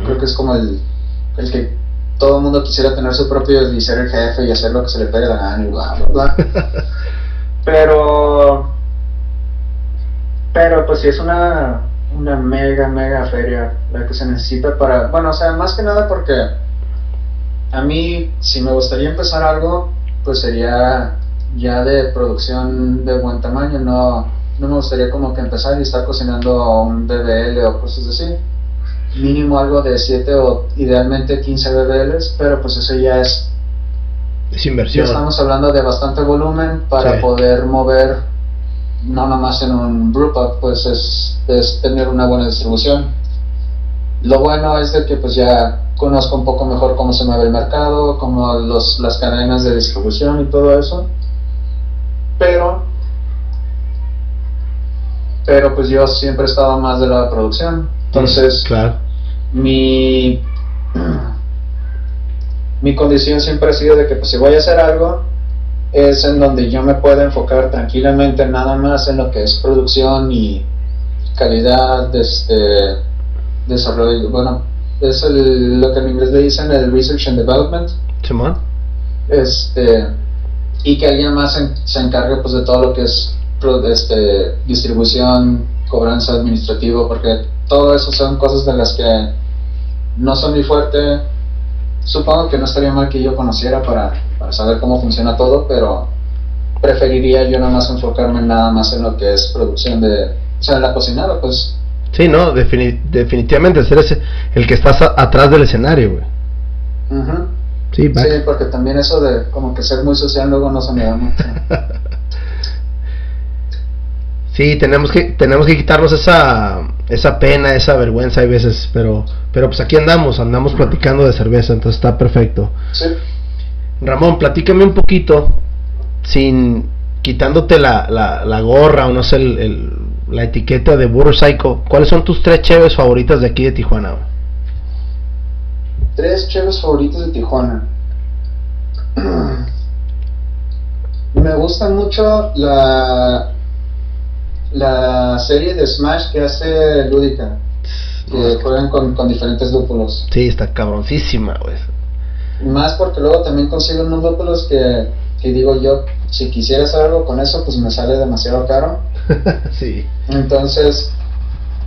Creo que es como el, el que todo el mundo quisiera tener su propio y ser el jefe y hacer lo que se le pegue la gana y bla, bla, bla. <laughs> Pero, pero pues sí es una, una mega, mega feria la que se necesita para, bueno, o sea, más que nada porque a mí, si me gustaría empezar algo, pues sería ya de producción de buen tamaño, no, no me gustaría como que empezar y estar cocinando un BBL o cosas así. Mínimo algo de 7 o idealmente 15 BBLs, pero pues eso ya es Es ya inversión. estamos hablando de bastante volumen para Sí. poder mover, no nomás en un brewpub, pues es, es tener una buena distribución. Lo bueno es de que pues ya conozco un poco mejor cómo se mueve el mercado, cómo los, las cadenas de distribución y todo eso. Pero, pero pues yo siempre he estado más de la producción. Entonces, Claro. mi mi condición siempre ha sido de que pues si voy a hacer algo es en donde yo me pueda enfocar tranquilamente nada más en lo que es producción y calidad este desarrollo bueno es el- lo que en inglés le dicen el research and development Simón. este y que alguien más se, se encargue pues de todo lo que es este, distribución cobranza administrativo porque todo eso son cosas de las que no son muy fuerte supongo que no estaría mal que yo conociera para, para saber cómo funciona todo pero preferiría yo nada más enfocarme nada más en lo que es producción de o sea en la cocinada pues Sí, no, defini- definitivamente ser ese, el que estás atrás del escenario, güey. ujú. Sí, sí porque también eso de como que ser muy social luego no se me da mucho <laughs> Sí, tenemos que tenemos que quitarnos esa esa pena, esa vergüenza hay veces, pero pero pues aquí andamos, andamos platicando de cerveza, entonces está perfecto. sí Ramón, platícame un poquito sin quitándote la, la, la gorra o no sé el, el- la etiqueta de Burro Psycho, ¿cuáles son tus tres cheves favoritas de aquí de Tijuana? Tres cheves favoritos de Tijuana. <clears throat> Me gusta mucho la la serie de Smash que hace Lúdica, que juegan con, con diferentes lúpulos. Sí, está cabroncísima, güey. Más porque luego también consigo unos lúpulos que, que digo yo, si quisiera hacer algo con eso, pues me sale demasiado caro. <laughs> sí. Entonces,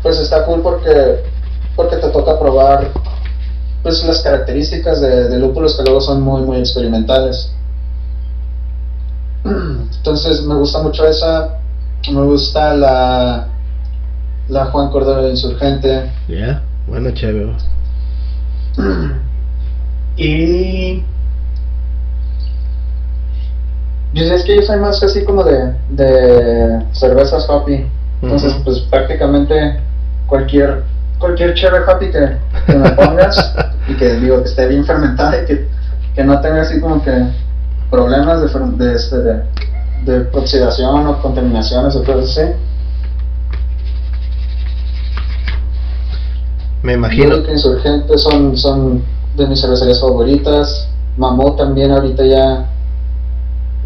pues está cool porque, porque te toca probar pues las características de, de lúpulos que luego son muy, muy experimentales. <clears throat> Entonces me gusta mucho esa, me gusta la, la Juan Cordero de Insurgente Ya, bueno, cheve. güey. <clears throat> y... Es que yo soy más así como de, de cervezas hoppy. Entonces, pues prácticamente cualquier cualquier chévere hoppy que, que me pongas y que digo que esté bien fermentada y que, que no tenga así como que problemas de, de, este, de, de oxidación o contaminaciones o cosas así. Me imagino. Lúdica Insurgente son, son de mis cervecerías favoritas. Mamut también ahorita ya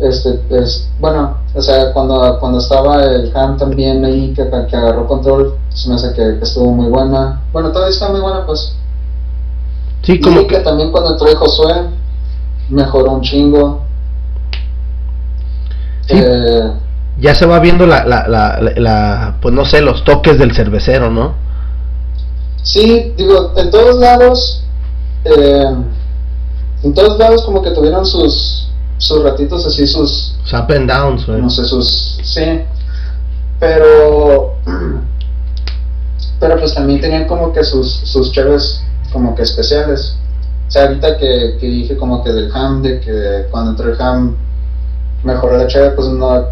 este es bueno o sea cuando cuando estaba el ham también ahí que, que agarró control se me hace que, que estuvo muy buena bueno todavía está muy buena pues Sí, y como que que también cuando entró Josué mejoró un chingo Sí. Eh, ya se va viendo la, la, la, la, pues no sé, los toques del cervecero, ¿no? Sí, digo, en todos lados, eh, en todos lados como que tuvieron sus, sus ratitos así, sus... up and downs, No sé, sus... Sí, pero... <clears throat> Pero pues también tenían como que sus, sus chéves como que especiales. O sea, ahorita que, que dije como que del ham, de que cuando entró el ham mejoró la cheve, pues no... O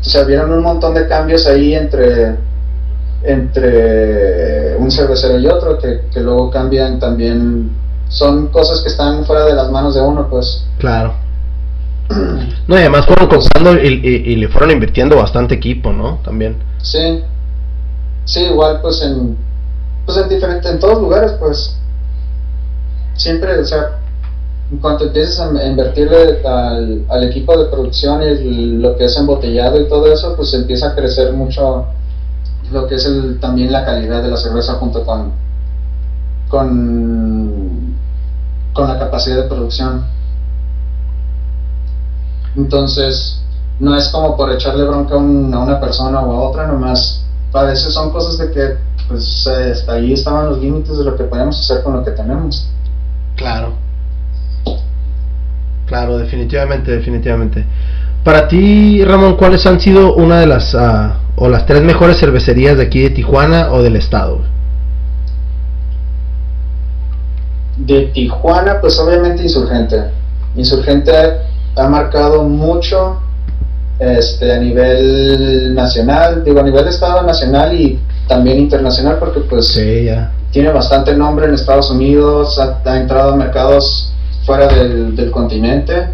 sea, vieron un montón de cambios ahí entre entre un cervecero y otro que, que luego cambian también. Son cosas que están fuera de las manos de uno pues. Claro no, y además fueron comprando y, le fueron invirtiendo bastante equipo, ¿no? También. Sí. Sí, igual pues en pues en diferentes en todos lugares, pues siempre, o sea, en cuanto empieces a invertirle al, al equipo de producción y lo que es embotellado y todo eso, pues empieza a crecer mucho lo que es el, también la calidad de la cerveza junto con con con la capacidad de producción. Entonces, no es como por echarle bronca a, una persona o a otra, nomás a veces son cosas de que pues hasta ahí estaban los límites de lo que podemos hacer con lo que tenemos. Claro. Claro, definitivamente, definitivamente. Para ti, Ramón, ¿cuáles han sido una de las uh, o las tres mejores cervecerías de aquí de Tijuana o del estado? De Tijuana, pues obviamente Insurgente. Insurgente ha marcado mucho este, a nivel nacional, digo a nivel estado nacional y también internacional porque pues tiene bastante nombre en Estados Unidos, ha, entrado a mercados fuera del, continente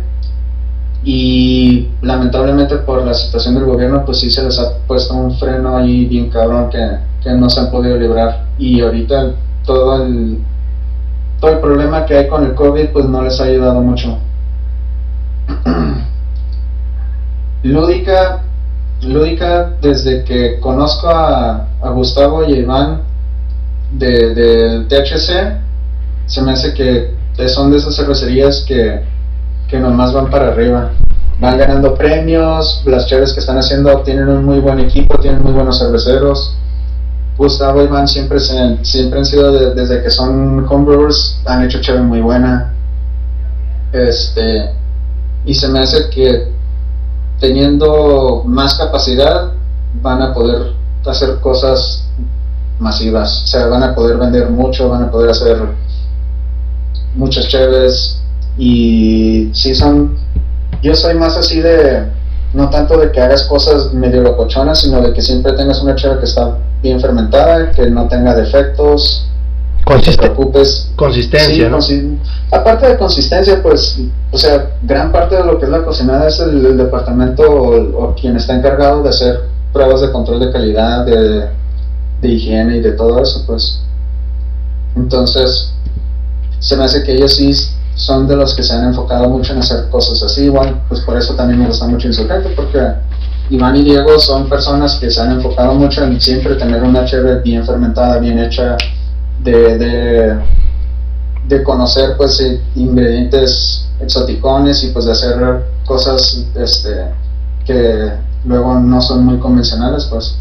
y lamentablemente por la situación del gobierno pues sí se les ha puesto un freno ahí bien cabrón que, que no se han podido librar y ahorita todo el todo el problema que hay con el COVID pues no les ha ayudado mucho. <clears throat> lúdica, lúdica desde que conozco a, Gustavo y a Iván del de THC, se me hace que son de esas cervecerías que, que nomás van para arriba. Van ganando premios, las chaves que están haciendo tienen un muy buen equipo, tienen muy buenos cerveceros. Gustavo y Iván siempre, siempre han sido desde que son homebrewers, han hecho chave muy buena. Este, y se me hace que teniendo más capacidad van a poder hacer cosas masivas, o sea, van a poder vender mucho, van a poder hacer muchas chéves y si son, yo soy más así de, no tanto de que hagas cosas medio locochonas, sino de que siempre tengas una cheve que está bien fermentada, que no tenga defectos, consistencia, ¿no? aparte de consistencia, pues, o sea, gran parte de lo que es la cocinada es el, departamento o, quien está encargado de hacer pruebas de control de calidad, de, higiene y de todo eso, pues. Entonces, se me hace que ellos sí son de los que se han enfocado mucho en hacer cosas así, igual, pues por eso también me gusta mucho Insurgente, porque Iván y Diego son personas que se han enfocado mucho en siempre tener una cheve bien fermentada, bien hecha, de, de, conocer pues eh, ingredientes exoticones y pues de hacer cosas este, que luego no son muy convencionales pues.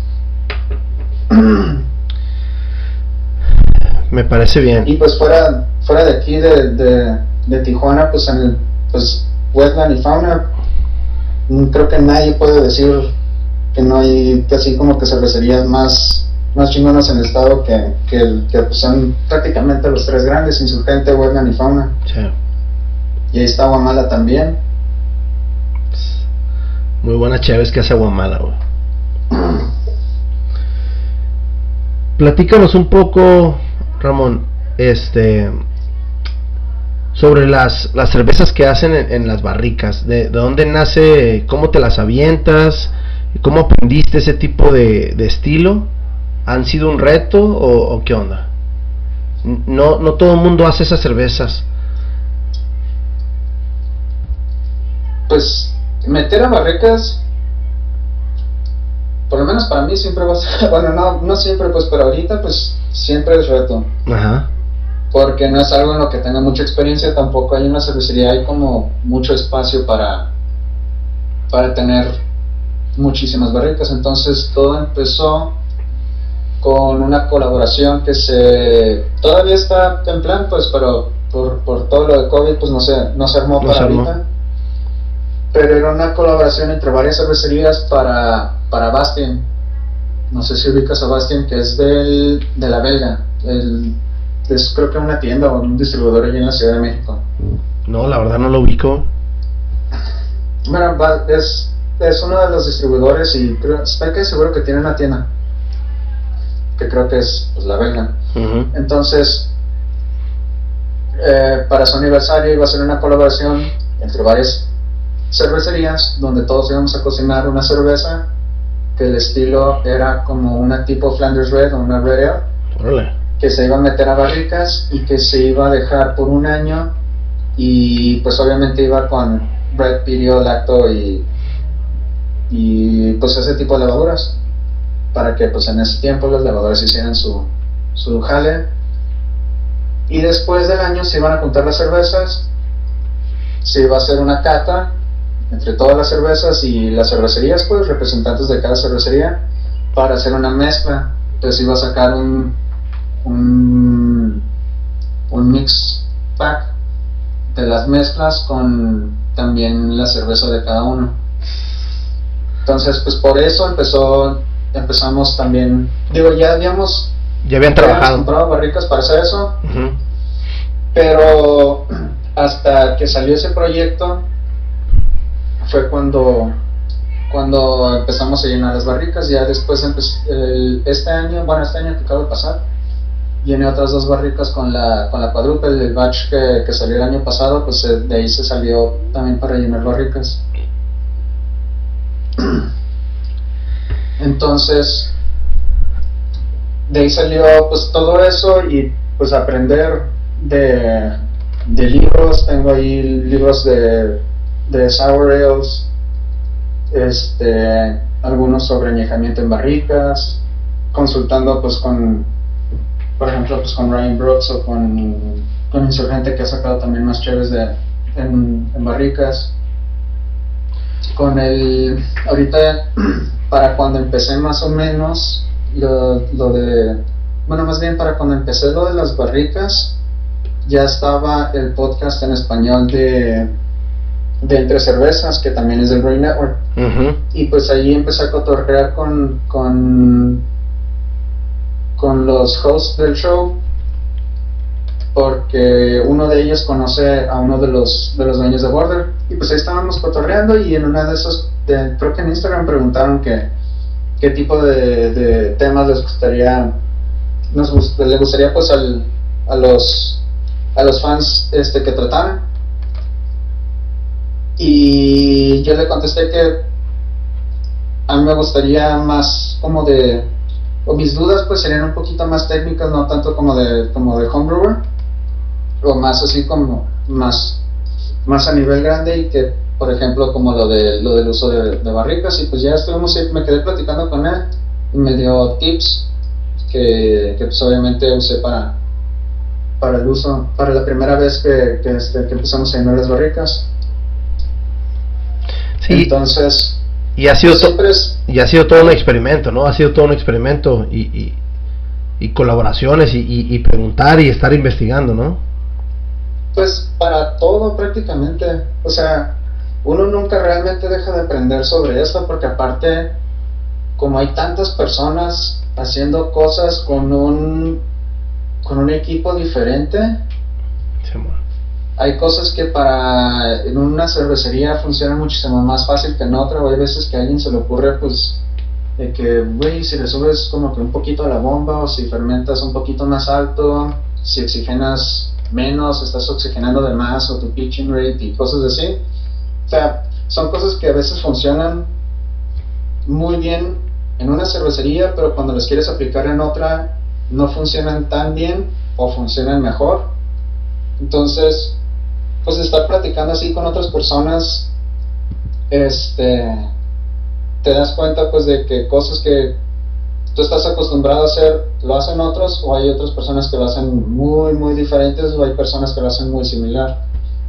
Me parece bien. Y pues fuera fuera de aquí de, de, Tijuana pues en el pues wetland y fauna creo que nadie puede decir que no hay casi como que cervecerías más más chingonas en el estado que, que, que pues son prácticamente los tres grandes, Insurgente, Wegman y Fauna. Y ahí está Guamala también. Muy buena Chévez que hace Guamala, güey. <clears throat> Platícanos un poco, Ramón, este sobre las, las cervezas que hacen en, las barricas, de, dónde nace, cómo te las avientas, cómo aprendiste ese tipo de, de estilo han sido un reto o, qué onda? No, no todo el mundo hace esas cervezas. Pues meter a barricas, por lo menos para mí siempre va a ser, <laughs> bueno, no, no siempre, pues, pero ahorita pues siempre es reto. Ajá. Porque no es algo en lo que tenga mucha experiencia, tampoco hay una cervecería, hay como mucho espacio para, para tener muchísimas barricas. Entonces todo empezó con una colaboración que se todavía está en plan, pues, pero por, por todo lo de COVID, pues no se, no se armó para ahorita. Pero era una colaboración entre varias cervecerías para, para Bastien. No sé si ubicas a Bastien, que es del, de la belga. El, es creo que una tienda o un distribuidor allí en la Ciudad de México. No, la verdad no lo ubico. Bueno, es, es uno de los distribuidores y creo, estoy que seguro que tiene una tienda que creo que es pues, la belga. Entonces, eh, para su aniversario iba a ser una colaboración entre varias cervecerías donde todos íbamos a cocinar una cerveza que el estilo era como una tipo Flanders Red o una Red Ale, que se iba a meter a barricas y que se iba a dejar por un año y pues obviamente iba con Red Pirio, Lacto y, y pues ese tipo de levaduras para que pues en ese tiempo los levadores hicieran su, su jale. Y después del año se iban a juntar las cervezas, se iba a hacer una cata entre todas las cervezas y las cervecerías, pues representantes de cada cervecería, para hacer una mezcla. Entonces iba a sacar un, un, un mix pack de las mezclas con también la cerveza de cada uno. Entonces, pues por eso empezó empezamos también, digo, ya habíamos, ya habían trabajado. comprado barricas para hacer eso, pero <clears throat> hasta que salió ese proyecto fue cuando cuando empezamos a llenar las barricas, ya después este año, bueno, este año que acaba de pasar, llené otras dos barricas con la, con la cuadruple, el batch que, que salió el año pasado, pues eh, de ahí se salió también para llenar barricas. <clears throat> <clears throat> Entonces, de ahí salió pues todo eso y pues aprender de, libros, tengo ahí libros de, de sour ales, este, algunos sobre añejamiento en barricas, consultando pues con, por ejemplo, pues con Ryan Brooks o con, con Insurgente que ha sacado también más chéves de, en, en barricas. Con el, ahorita <clears throat> para cuando empecé más o menos lo, de, bueno, más bien para cuando empecé lo de las barricas, ya estaba el podcast en español de, de Entre Cervezas, que también es del Brain Network. Y pues ahí empecé a cotorrear con, con, con los hosts del show, porque uno de ellos conoce a uno de los, de los dueños de Border. Y pues ahí estábamos cotorreando y en una de esas creo que en Instagram preguntaron que, qué tipo de, temas les gustaría, nos les gustaría pues al, a los a los fans este que trataran. Y yo le contesté que a mí me gustaría más como de o mis dudas pues serían un poquito más técnicas, no tanto como de como de homebrewer o más así como más más a nivel grande y que por ejemplo, como lo, de, lo del uso de, barricas, y pues ya estuvimos, me quedé platicando con él y me dio tips que, que pues obviamente usé para, para el uso, para la primera vez que, que, este, que empezamos a llenar las barricas. Sí. Entonces, y ha sido, y ha sido todo un experimento, ¿no? Ha sido todo un experimento y, y, y colaboraciones y, y, preguntar y estar investigando, ¿no? Pues para todo prácticamente. O sea, uno nunca realmente deja de aprender sobre esto porque aparte, como hay tantas personas haciendo cosas con un, con un equipo diferente, hay cosas que para en una cervecería funcionan muchísimo más fácil que en otra, o hay veces que a alguien se le ocurre pues de que, güey, si le subes como que un poquito a la bomba o si fermentas un poquito más alto, si oxigenas menos, estás oxigenando de más o tu pitching rate y cosas así o sea, son cosas que a veces funcionan muy bien en una cervecería, pero cuando las quieres aplicar en otra, no funcionan tan bien o funcionan mejor. Entonces, pues estar platicando así con otras personas, este, te das cuenta pues de que cosas que tú estás acostumbrado a hacer lo hacen otros o hay otras personas que lo hacen muy muy diferentes o hay personas que lo hacen muy similar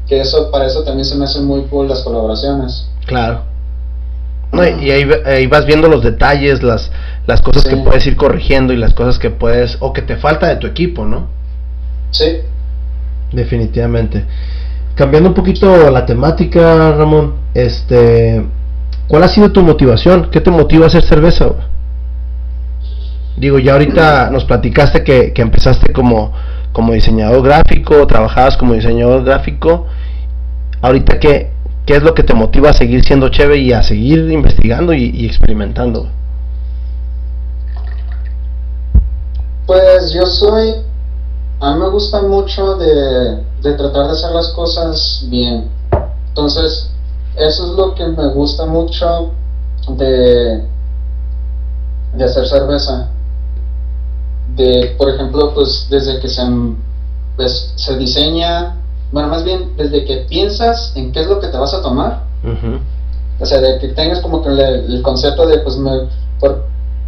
que eso para eso también se me hacen muy cool las colaboraciones. Claro. No, y ahí, vas viendo los detalles, las, las cosas que puedes ir corrigiendo y las cosas que puedes, o que te falta de tu equipo, ¿no? Sí. Definitivamente. Cambiando un poquito la temática, Ramón, este, ¿cuál ha sido tu motivación? ¿Qué te motiva a hacer cerveza? Digo, ya ahorita nos platicaste que, que empezaste como, como diseñador gráfico, trabajabas como diseñador gráfico. Ahorita, ¿qué, ¿qué es lo que te motiva a seguir siendo chévere y a seguir investigando y, experimentando? Pues yo soy, a mí me gusta mucho de, de tratar de hacer las cosas bien. Entonces, eso es lo que me gusta mucho de, de hacer cerveza de, por ejemplo, pues desde que se, pues, se diseña, bueno, más bien desde que piensas en qué es lo que te vas a tomar, o sea, de que tengas como que el, concepto de, pues, me, por,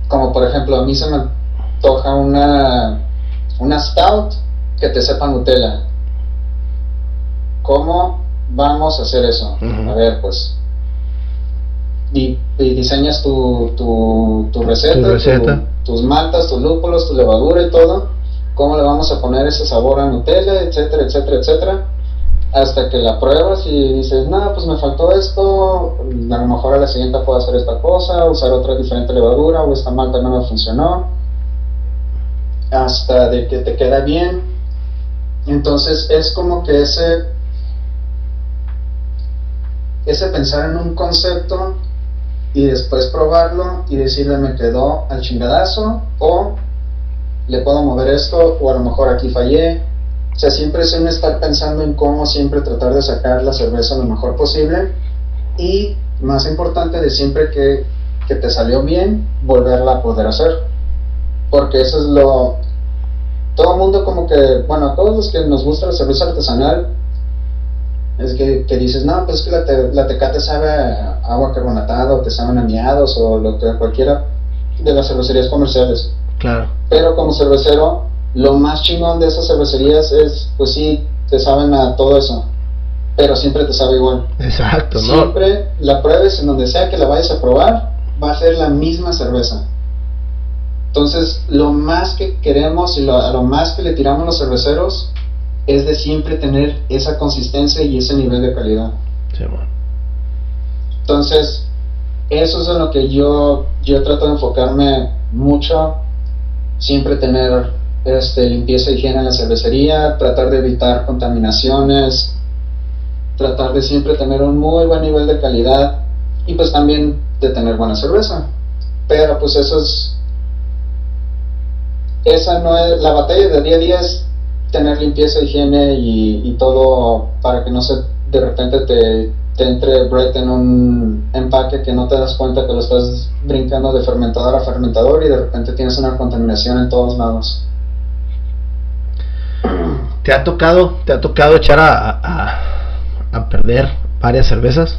como por ejemplo, a mí se me toca una, una stout que te sepa Nutella. ¿Cómo vamos a hacer eso? A ver, pues, y, diseñas tu, tu, tu receta, tus maltas, tus lúpulos, tu levadura y todo, cómo le vamos a poner ese sabor a Nutella, etcétera, etcétera, etcétera, hasta que la pruebas y dices, no, pues me faltó esto, a lo mejor a la siguiente puedo hacer esta cosa, usar otra diferente levadura, o esta malta no me funcionó, hasta de que te queda bien. Entonces es como que ese ese pensar en un concepto y después probarlo y decirle me quedó al chingadazo o le puedo mover esto o a lo mejor aquí fallé. O sea, siempre es un estar pensando en cómo siempre tratar de sacar la cerveza lo mejor posible y más importante de siempre que, que te salió bien, volverla a poder hacer. Porque eso es lo... Todo mundo como que, bueno, a todos los que nos gusta la cerveza artesanal, es que, que, dices, no, pues es que la, te, la tecate sabe a agua carbonatada o te saben a miados o lo que cualquiera de las cervecerías comerciales. Claro. Pero como cervecero, lo más chingón de esas cervecerías es, pues sí, te saben a todo eso, pero siempre te sabe igual. Exacto, ¿no? Siempre la pruebes en donde sea que la vayas a probar, va a ser la misma cerveza. Entonces, lo más que queremos y lo, a lo más que le tiramos los cerveceros es de siempre tener esa consistencia y ese nivel de calidad. Entonces, eso es en lo que yo, yo trato de enfocarme mucho, siempre tener este, limpieza y higiene en la cervecería, tratar de evitar contaminaciones, tratar de siempre tener un muy buen nivel de calidad y pues también de tener buena cerveza. Pero pues eso es, esa no es, la batalla de día a día es tener limpieza, higiene y, todo para que no se de repente te, entre Brett en un empaque que no te das cuenta que lo estás brincando de fermentador a fermentador y de repente tienes una contaminación en todos lados. ¿Te ha tocado, te ha tocado echar a, a perder varias cervezas?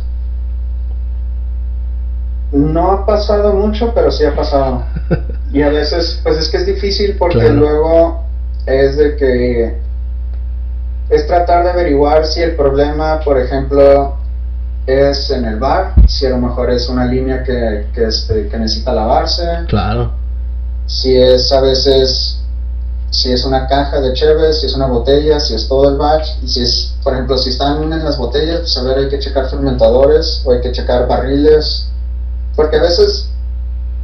No ha pasado mucho, pero sí ha pasado. <laughs> y a veces, pues es que es difícil porque luego es de que es tratar de averiguar si el problema, por ejemplo, es en el bar, si a lo mejor es una línea que, que, este, que necesita lavarse. Claro. Si es a veces, si es una caja de Cheves, si es una botella, si es todo el batch, y si es, por ejemplo, si están en las botellas, pues a ver, hay que checar fermentadores o hay que checar barriles, porque a veces,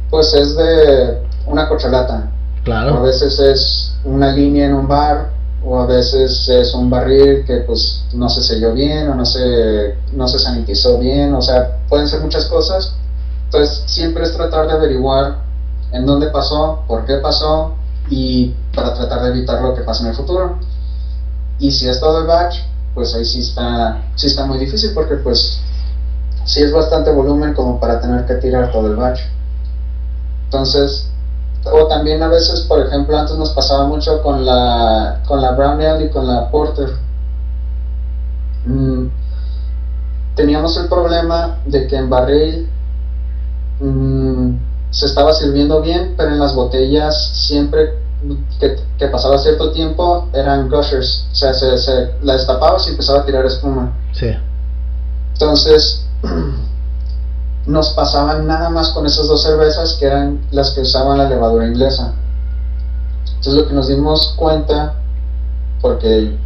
pues es de una cocholata. Claro. a veces es una línea en un bar, o a veces es un barril que pues no se selló bien, o no se, no se sanitizó bien, o sea, pueden ser muchas cosas. Entonces siempre es tratar de averiguar en dónde pasó, por qué pasó, y para tratar de evitar lo que pase en el futuro. Y si es todo el batch, pues ahí sí está, sí está muy difícil porque pues sí es bastante volumen como para tener que tirar todo el batch. Entonces, o también a veces, por ejemplo, antes nos pasaba mucho con la, con la Brown Ale y con la Porter. Mm, teníamos el problema de que en barril mm, se estaba sirviendo bien, pero en las botellas siempre que, pasaba cierto tiempo eran gushers, o sea, se, se la destapaba y empezaba a tirar espuma. Sí. Entonces, <clears throat> nos pasaban nada más con esas dos cervezas que eran las que usaban la levadura inglesa. Entonces lo que nos dimos cuenta, porque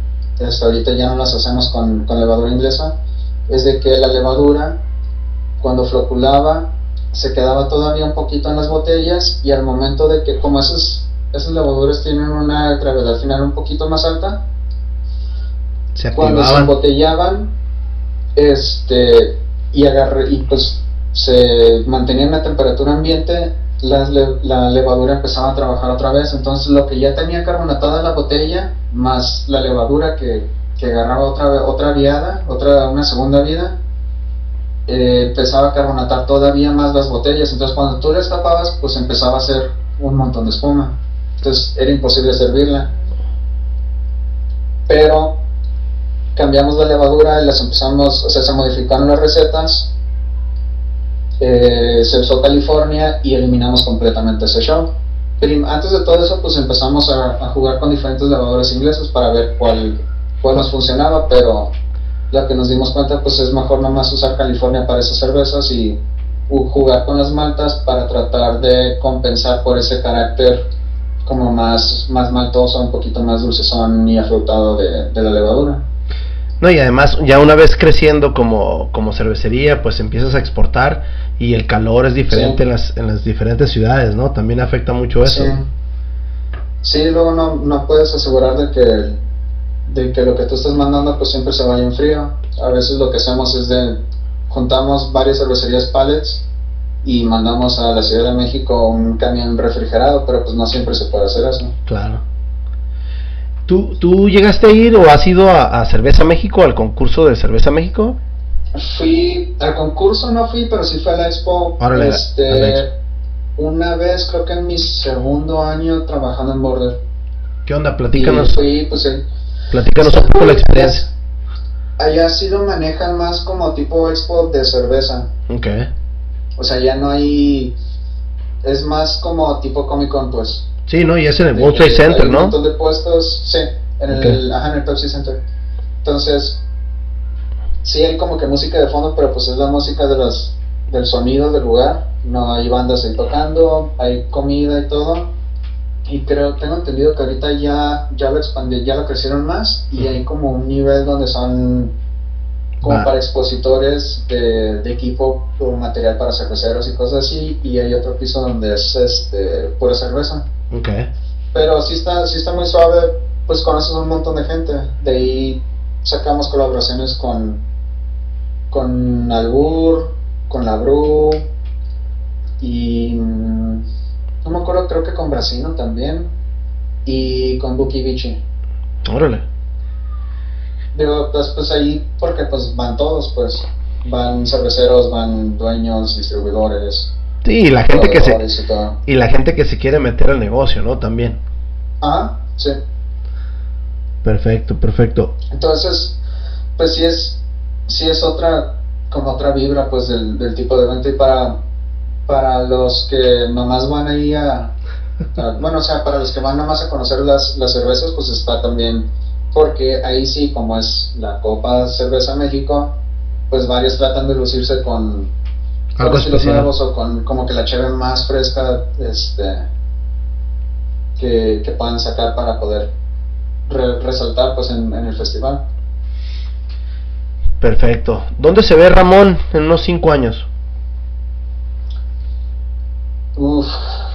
hasta ahorita ya no las hacemos con, con levadura inglesa, es de que la levadura cuando floculaba se quedaba todavía un poquito en las botellas y al momento de que como esas, esas levaduras tienen una gravedad final un poquito más alta, cuando se embotellaban este, y, agarré, y pues se mantenía en la temperatura ambiente, la, levadura empezaba a trabajar otra vez. Entonces lo que ya tenía carbonatada la botella, más la levadura que, que agarraba otra, otra viada, otra, una segunda vida, eh, empezaba a carbonatar todavía más las botellas. Entonces cuando tú las tapabas, pues empezaba a hacer un montón de espuma. Entonces era imposible servirla. Pero cambiamos la levadura y las empezamos, o sea, se modificaron las recetas eh, se usó California y eliminamos completamente ese show. Pero antes de todo eso, pues empezamos a, jugar con diferentes lavadores ingleses para ver cuál, cuál nos funcionaba, pero lo que nos dimos cuenta, pues es mejor nomás usar California para esas cervezas y jugar con las maltas para tratar de compensar por ese carácter como más, más maltoso, un poquito más dulcezón y afrutado de, de la levadura. No, y además ya una vez creciendo como, como cervecería, pues empiezas a exportar y el calor es diferente en, las, en las diferentes ciudades, ¿no? También afecta mucho eso. Sí, luego no, no puedes asegurar de que, de que lo que tú estás mandando pues siempre se vaya en frío. A veces lo que hacemos es de juntamos varias cervecerías pallets y mandamos a la Ciudad de México un camión refrigerado, pero pues no siempre se puede hacer eso. Claro. ¿Tú, ¿Tú llegaste a ir o has ido a, Cerveza México, al concurso de Cerveza México? Fui al concurso, no fui, pero sí fui a la expo. este, una vez, creo que en mi segundo año trabajando en Border. ¿Qué onda? Platícanos. fui, pues, Platícanos un poco la experiencia. Allá sí lo manejan más como tipo expo de cerveza. Ok. O sea, ya no hay. Es más como tipo Comic Con, pues. Sí, ¿no? Y es en el World Trade Center, ¿no? Un montón de puestos, sí, en el, ajá, en el Pepsi Center. Entonces, sí hay como que música de fondo, pero pues es la música de los, del sonido del lugar. No hay bandas ahí tocando, hay comida y todo. Y creo, tengo entendido que ahorita ya, ya lo expandieron, ya lo crecieron más y hay como un nivel donde son como para expositores de, de, equipo o material para cerveceros y cosas así. Y hay otro piso donde es este, pura cerveza. Okay. Pero sí está, sí está muy suave, pues conoces un montón de gente. De ahí sacamos colaboraciones con, con Albur, con La Bru y mm, no me acuerdo, creo que con Brasino también y con Buki Bichi. Órale. Digo, pues, pues ahí porque pues van todos, pues van cerveceros, van dueños, distribuidores, Sí, y la gente que se y la gente que se quiere meter al negocio, ¿no? También. Ah, sí. Perfecto, perfecto. Entonces, pues sí es sí es otra como otra vibra pues del, del tipo de evento y para para los que nomás van ahí a, bueno, o sea, para los que van nomás a conocer las, las cervezas, pues está también porque ahí sí, como es la Copa Cerveza México, pues varios tratan de lucirse con algo nuevos o con como que la cheve más fresca este que, que puedan sacar para poder resaltar pues en, el festival perfecto ¿dónde se ve Ramón en unos cinco años? Uf,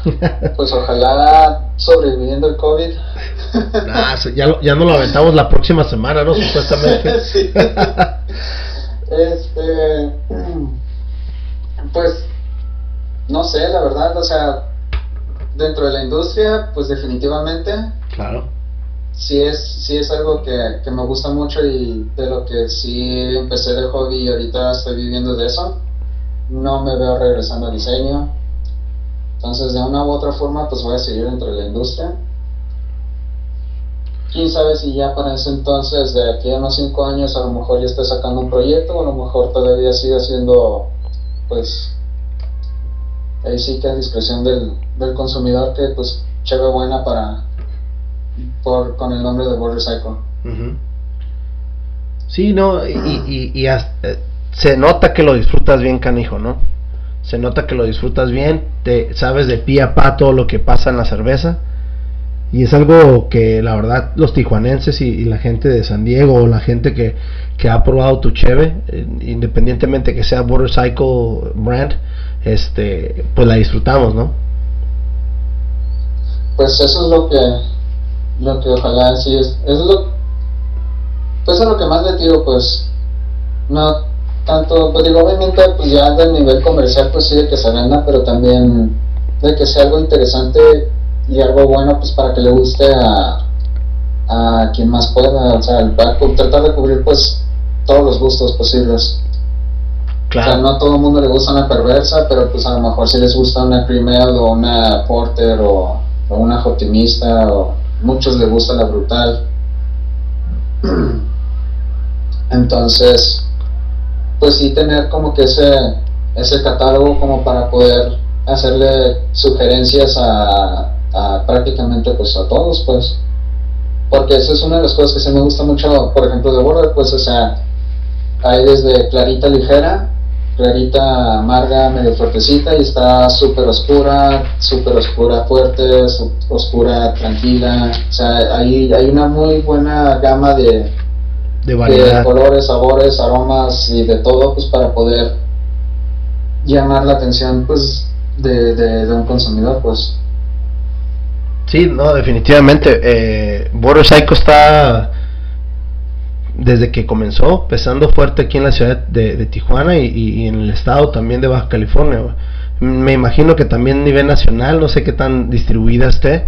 <laughs> pues ojalá sobreviviendo el COVID. <laughs> ya, ya no lo aventamos la próxima semana, ¿no? Supuestamente. <laughs> este, pues, no sé, la verdad, o sea, dentro de la industria, pues definitivamente. Claro. Sí es, sí es algo que, que me gusta mucho y de lo que sí empecé de hobby y ahorita estoy viviendo de eso. No me veo regresando a diseño. Entonces, de una u otra forma, pues voy a seguir dentro de la industria. Quién sabe si ya para ese entonces, de aquí a unos 5 años, a lo mejor ya esté sacando un proyecto, o a lo mejor todavía siga siendo pues ahí sí que a discreción del, del consumidor que pues chévere buena para por con el nombre de World Recycle. Sí, no, y, y, y, eh, se nota que lo disfrutas bien, canijo, ¿no? se nota que lo disfrutas bien, te sabes de pie a pa todo lo que pasa en la cerveza. Y es algo que la verdad los tijuanenses y, la gente de San Diego o la gente que, que ha probado tu cheve, eh, independientemente que sea Border Cycle brand, este, pues la disfrutamos, ¿no? Pues eso es lo que, lo que ojalá sí es, es lo, pues es lo que más le tiro, pues, no tanto, pues digo, obviamente, pues ya del nivel comercial, pues sí, de que se venda, pero también de que sea algo interesante y algo bueno, pues para que le guste a, a quien más pueda, o sea, tratar de cubrir, pues, todos los gustos posibles. Claro. O sea, no a todo el mundo le gusta una perversa, pero pues a lo mejor si les gusta una Cremel o una Porter o, o una Jotimista o muchos les gusta la brutal. Entonces, pues sí tener como que ese, ese catálogo como para poder hacerle sugerencias a, prácticamente pues a todos pues porque eso es una de las cosas que se me gusta mucho por ejemplo de Border pues o sea hay desde clarita ligera clarita amarga medio fuertecita y está súper oscura súper oscura fuerte oscura tranquila o sea hay, hay una muy buena gama de de, colores, sabores, aromas y de todo, pues para poder llamar la atención, pues, de, de, un consumidor, pues. Sí, no, definitivamente. Eh, Border Psycho está desde que comenzó pesando fuerte aquí en la ciudad de, Tijuana y, en el estado también de Baja California. Me imagino que también a nivel nacional, no sé qué tan distribuida esté,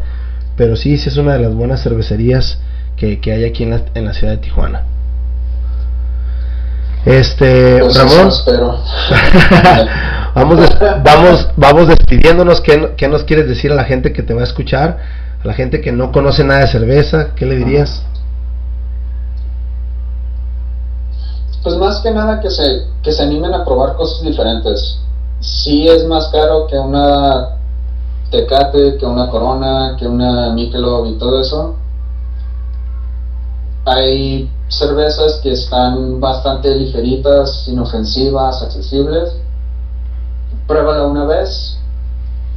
pero sí, sí es una de las buenas cervecerías que, que hay aquí en la, en la ciudad de Tijuana. Este, pues Ramón, <laughs> vamos, vamos, vamos despidiéndonos. ¿Qué, ¿Qué, nos quieres decir a la gente que te va a escuchar? A la gente que no conoce nada de cerveza, ¿qué le dirías? Pues más que nada que se, que se animen a probar cosas diferentes. Sí es más caro que una Tecate, que una Corona, que una Michelob y todo eso. Hay cervezas que están bastante ligeritas, inofensivas, accesibles. Pruébala una vez,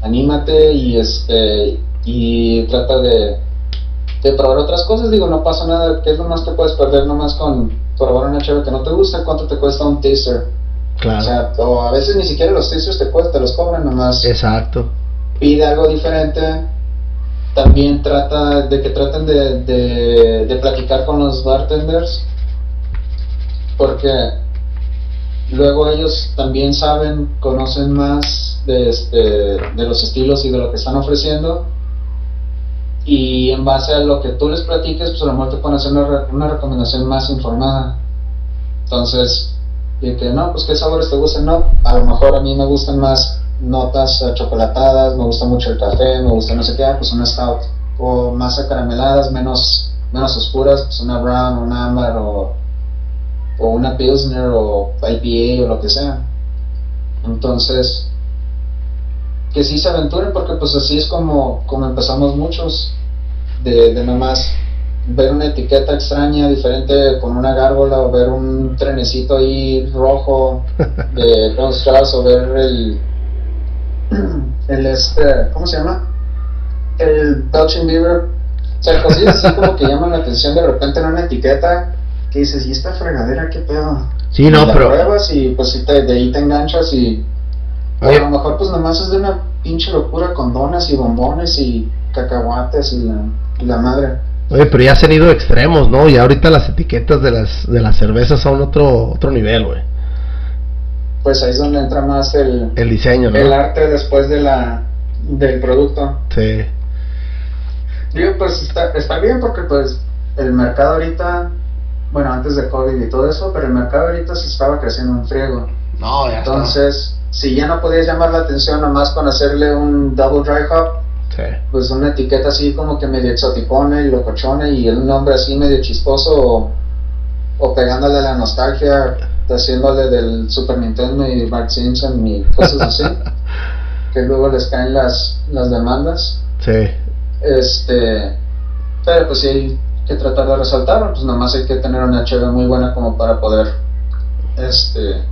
anímate y este y trata de, de probar otras cosas. Digo, no pasa nada, ¿qué es lo más que puedes perder nomás con probar una chévere que no te gusta? ¿Cuánto te cuesta un teaser? Claro. O sea, o a veces ni siquiera los teasers te, te los cobran nomás. Exacto. Pide algo diferente también trata de que traten de, de, platicar con los bartenders porque luego ellos también saben, conocen más de, este, de los estilos y de lo que están ofreciendo y en base a lo que tú les platiques, pues a lo mejor te pueden hacer una, una recomendación más informada. Entonces, de que no, pues qué sabores te gustan, no, a lo mejor a mí me gustan más notas chocolatadas, me gusta mucho el café, me gusta no sé qué, pues una stout. O más acarameladas, menos, menos oscuras, pues una brown, una amber o, o una pilsner o IPA o lo que sea. Entonces, que sí se aventuren porque pues así es como, como empezamos muchos, de, de nomás ver una etiqueta extraña, diferente con una gárgola o ver un trenecito ahí rojo <laughs> de Strauss o ver el, el este, ¿cómo se llama? El Belching Beaver. O sea, cosillas así <laughs> como que llaman la atención de repente en una etiqueta que dices, ¿y esta fregadera qué pedo? Sí, no, y pero. pruebas y pues si te, de ahí te enganchas y. a lo mejor pues nomás es de una pinche locura con donas y bombones y cacahuates y la, y la madre. Oye, pero ya se han ido extremos, ¿no? Y ahorita las etiquetas de las de las cervezas son otro otro nivel, güey pues ahí es donde entra más el, el diseño, ¿no? el arte después de la del producto. Sí. Digo, pues está, está bien porque pues el mercado ahorita, bueno, antes de COVID y todo eso, pero el mercado ahorita se estaba creciendo en friego. No, ya Entonces, si ya no podías llamar la atención nomás con hacerle un double dry hop, sí. pues una etiqueta así como que medio exoticona y locochona y el nombre así medio chisposo o, o pegándole a la nostalgia haciéndole del Super Nintendo y Bart Simpson y cosas así, <laughs> que luego les caen las, las demandas. Sí. Este, pero pues sí hay que tratar de resaltar, pues nada más hay que tener una HB muy buena como para poder este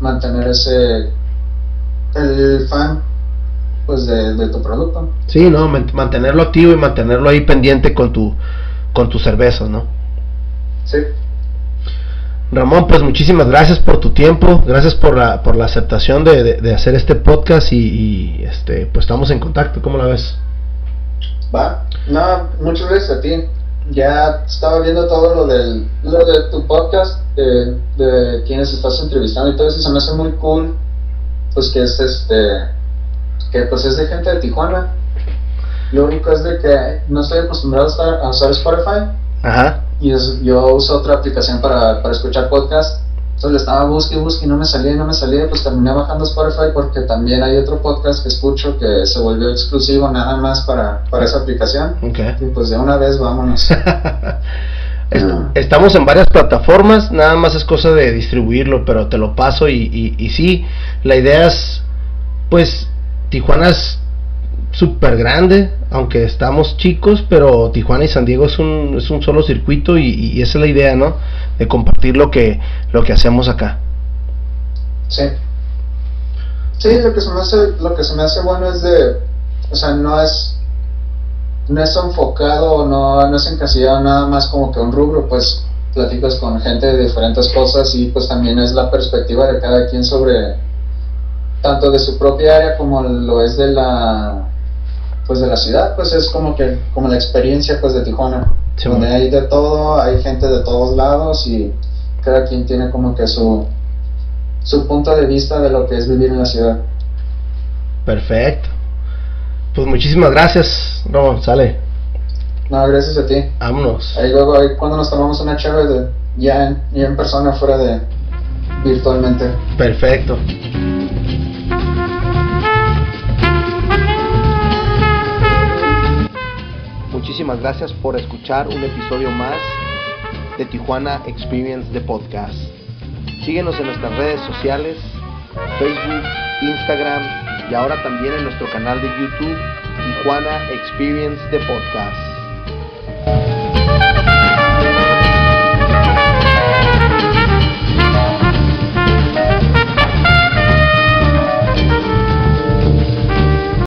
mantener ese el fan pues de, de tu producto. Sí, no, Man- mantenerlo activo y mantenerlo ahí pendiente con tu con tus cervezas, ¿no? Sí. Ramón, pues muchísimas gracias por tu tiempo, gracias por la, por la aceptación de, de- de hacer este podcast y, y, este pues estamos en contacto, ¿cómo la ves? Va. No, muchas gracias a ti. Ya estaba viendo todo lo del lo de tu podcast, de, de quienes estás entrevistando y todo eso, se me hace muy cool. Pues que es este. Que pues es de gente de Tijuana. Lo único es de que no estoy acostumbrado a, estar, a usar Spotify. Ajá. Y es- yo uso otra aplicación para, para escuchar podcast. Entonces le estaba busque y busque y no me salía y no me salía. Pues terminé bajando Spotify porque también hay otro podcast que escucho que se volvió exclusivo nada más para, para esa aplicación. Ok. Y pues de una vez vámonos. <laughs> Est-. Estamos en varias plataformas, nada más es cosa de distribuirlo, pero te lo paso y, y, y sí, la idea es, pues, Tijuana es súper grande, aunque estamos chicos, pero Tijuana y San Diego es un, es un solo circuito y, y esa es la idea, ¿no? De compartir lo que, lo que hacemos acá. Sí. Sí, lo que se me hace, lo que se me hace bueno es de, o sea, no es, no es enfocado, no, no es encasillado nada más como que un rubro, pues platicas con gente de diferentes cosas y pues también es la perspectiva de cada quien sobre, tanto de su propia área como lo es de la, pues de la ciudad, pues es como que, como la experiencia pues de Tijuana, Sí, donde bueno. hay de todo, hay gente de todos lados y cada quien tiene como que su, su punto de vista de lo que es vivir en la ciudad. Perfecto. Pues muchísimas gracias, Ramón, sale, No, gracias a ti. vámonos. Ahí luego, ahí cuando nos tomamos una chévere de, ya, en, ya en persona, fuera de virtualmente. Perfecto. Muchísimas gracias por escuchar un episodio más de Tijuana Experience de Podcast. Síguenos en nuestras redes sociales, Facebook, Instagram y ahora también en nuestro canal de YouTube Tijuana Experience de Podcast.